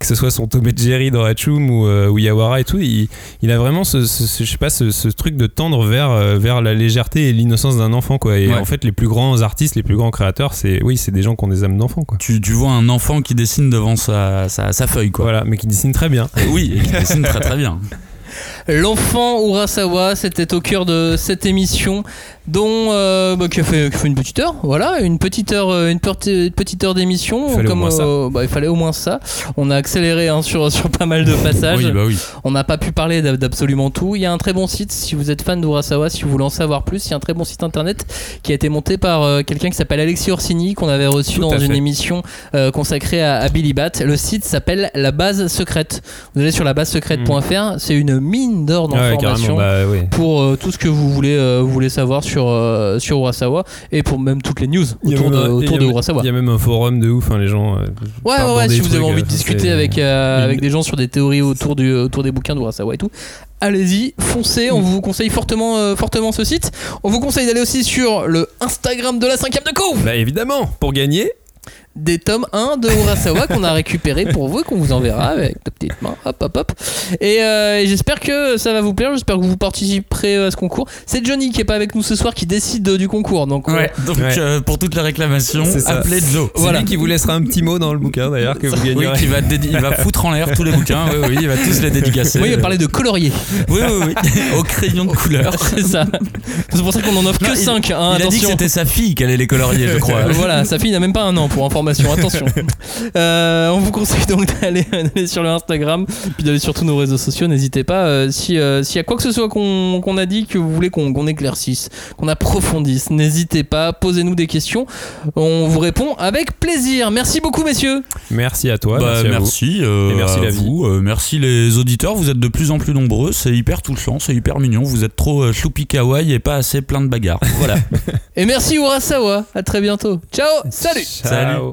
que ce soit son Tom et Jerry dans Hachum ou, euh, ou Yawara et tout, il, il a vraiment ce, ce- ce- je sais pas, ce, ce truc de tendre vers, euh, vers la légèreté et l'innocence d'un enfant, quoi. Et Ouais. en fait, les plus grands artistes, les plus grands créateurs, c'est, oui, c'est des gens qui ont des âmes d'enfant. Tu, tu vois un enfant qui dessine devant sa, sa, sa feuille, quoi. Voilà, mais qui dessinent très bien. Oui, et qui dessine très très bien. L'enfant Urasawa, c'était au cœur de cette émission, dont euh, bah, qui, a fait, qui a fait une petite heure, voilà, une petite heure, euh, une pe- une petite heure d'émission. Il fallait au moins ça. euh, bah, il fallait au moins ça. On a accéléré hein, sur sur pas mal de passages. Oui, bah oui. On n'a pas pu parler d'ab- d'absolument tout. Il y a un très bon site si vous êtes fan d'Urasawa, si vous voulez en savoir plus. Il y a un très bon site internet qui a été monté par euh, quelqu'un qui s'appelle Alexis Orsini, qu'on avait reçu Tout dans une fait. émission consacrée à, à Billy Bat. Le site s'appelle La Base Secrète. Vous allez sur la base secrète.fr. C'est une mine d'or Hmm. Ouais, d'informations bah, ouais. pour euh, tout ce que vous voulez, euh, vous voulez savoir sur, euh, sur Urasawa et pour même toutes les news autour de, même autour de Urasawa. Il y a même un forum de ouf, hein, les gens. euh, Ouais, ouais, ouais, si vous avez envie de discuter avec, avec des gens sur des théories autour, du, autour des bouquins d'Urasawa et tout, allez-y, foncez, on vous conseille fortement, euh, fortement ce site. On vous conseille d'aller aussi sur le Instagram de la 5 de couve Bah évidemment, pour gagner, des tomes 1 de Urasawa qu'on a récupéré pour vous et qu'on vous enverra avec de petites mains. Hop, hop, hop. Et, euh, et j'espère que ça va vous plaire. J'espère que vous participerez à ce concours. C'est Johnny qui est pas avec nous ce soir qui décide euh, du concours. Donc, on- Ouais, donc Ouais. euh, pour toutes les réclamations, C'est ça. appelez Joe. c'est Voilà. lui qui vous laissera un petit mot dans le bouquin d'ailleurs que vous Oui, gagnerez. qui va, dédi- il va foutre en l'air tous les bouquins. Oui, oui, il va tous les dédicacer. Moi, il va parler de colorier. Oui, oui, oui. Au crayon de couleur. C'est ça. C'est pour ça qu'on en offre Non, que il- 5. il a dit que attention. c'était sa fille qui allait les colorier, je crois. voilà, sa fille n'a même pas un an pour information, attention. Euh, on vous conseille donc d'aller d'aller sur le Instagram, puis d'aller sur tous nos réseaux sociaux. N'hésitez pas, euh, si, euh, s'il y a quoi que ce soit qu'on qu'on a dit que vous voulez qu'on qu'on éclaircisse, qu'on approfondisse, n'hésitez pas, posez-nous des questions. On vous répond avec plaisir. Merci beaucoup, messieurs. Merci à toi, Bah, merci, à vous. merci, euh, Et merci à la vie. vous, euh, merci les auditeurs, vous êtes de plus en plus nombreux, c'est hyper touchant, c'est hyper mignon, vous êtes trop choupi kawaii et pas assez plein de bagarres. Voilà. Et merci Urasawa. À très bientôt. Ciao. Salut. Salut.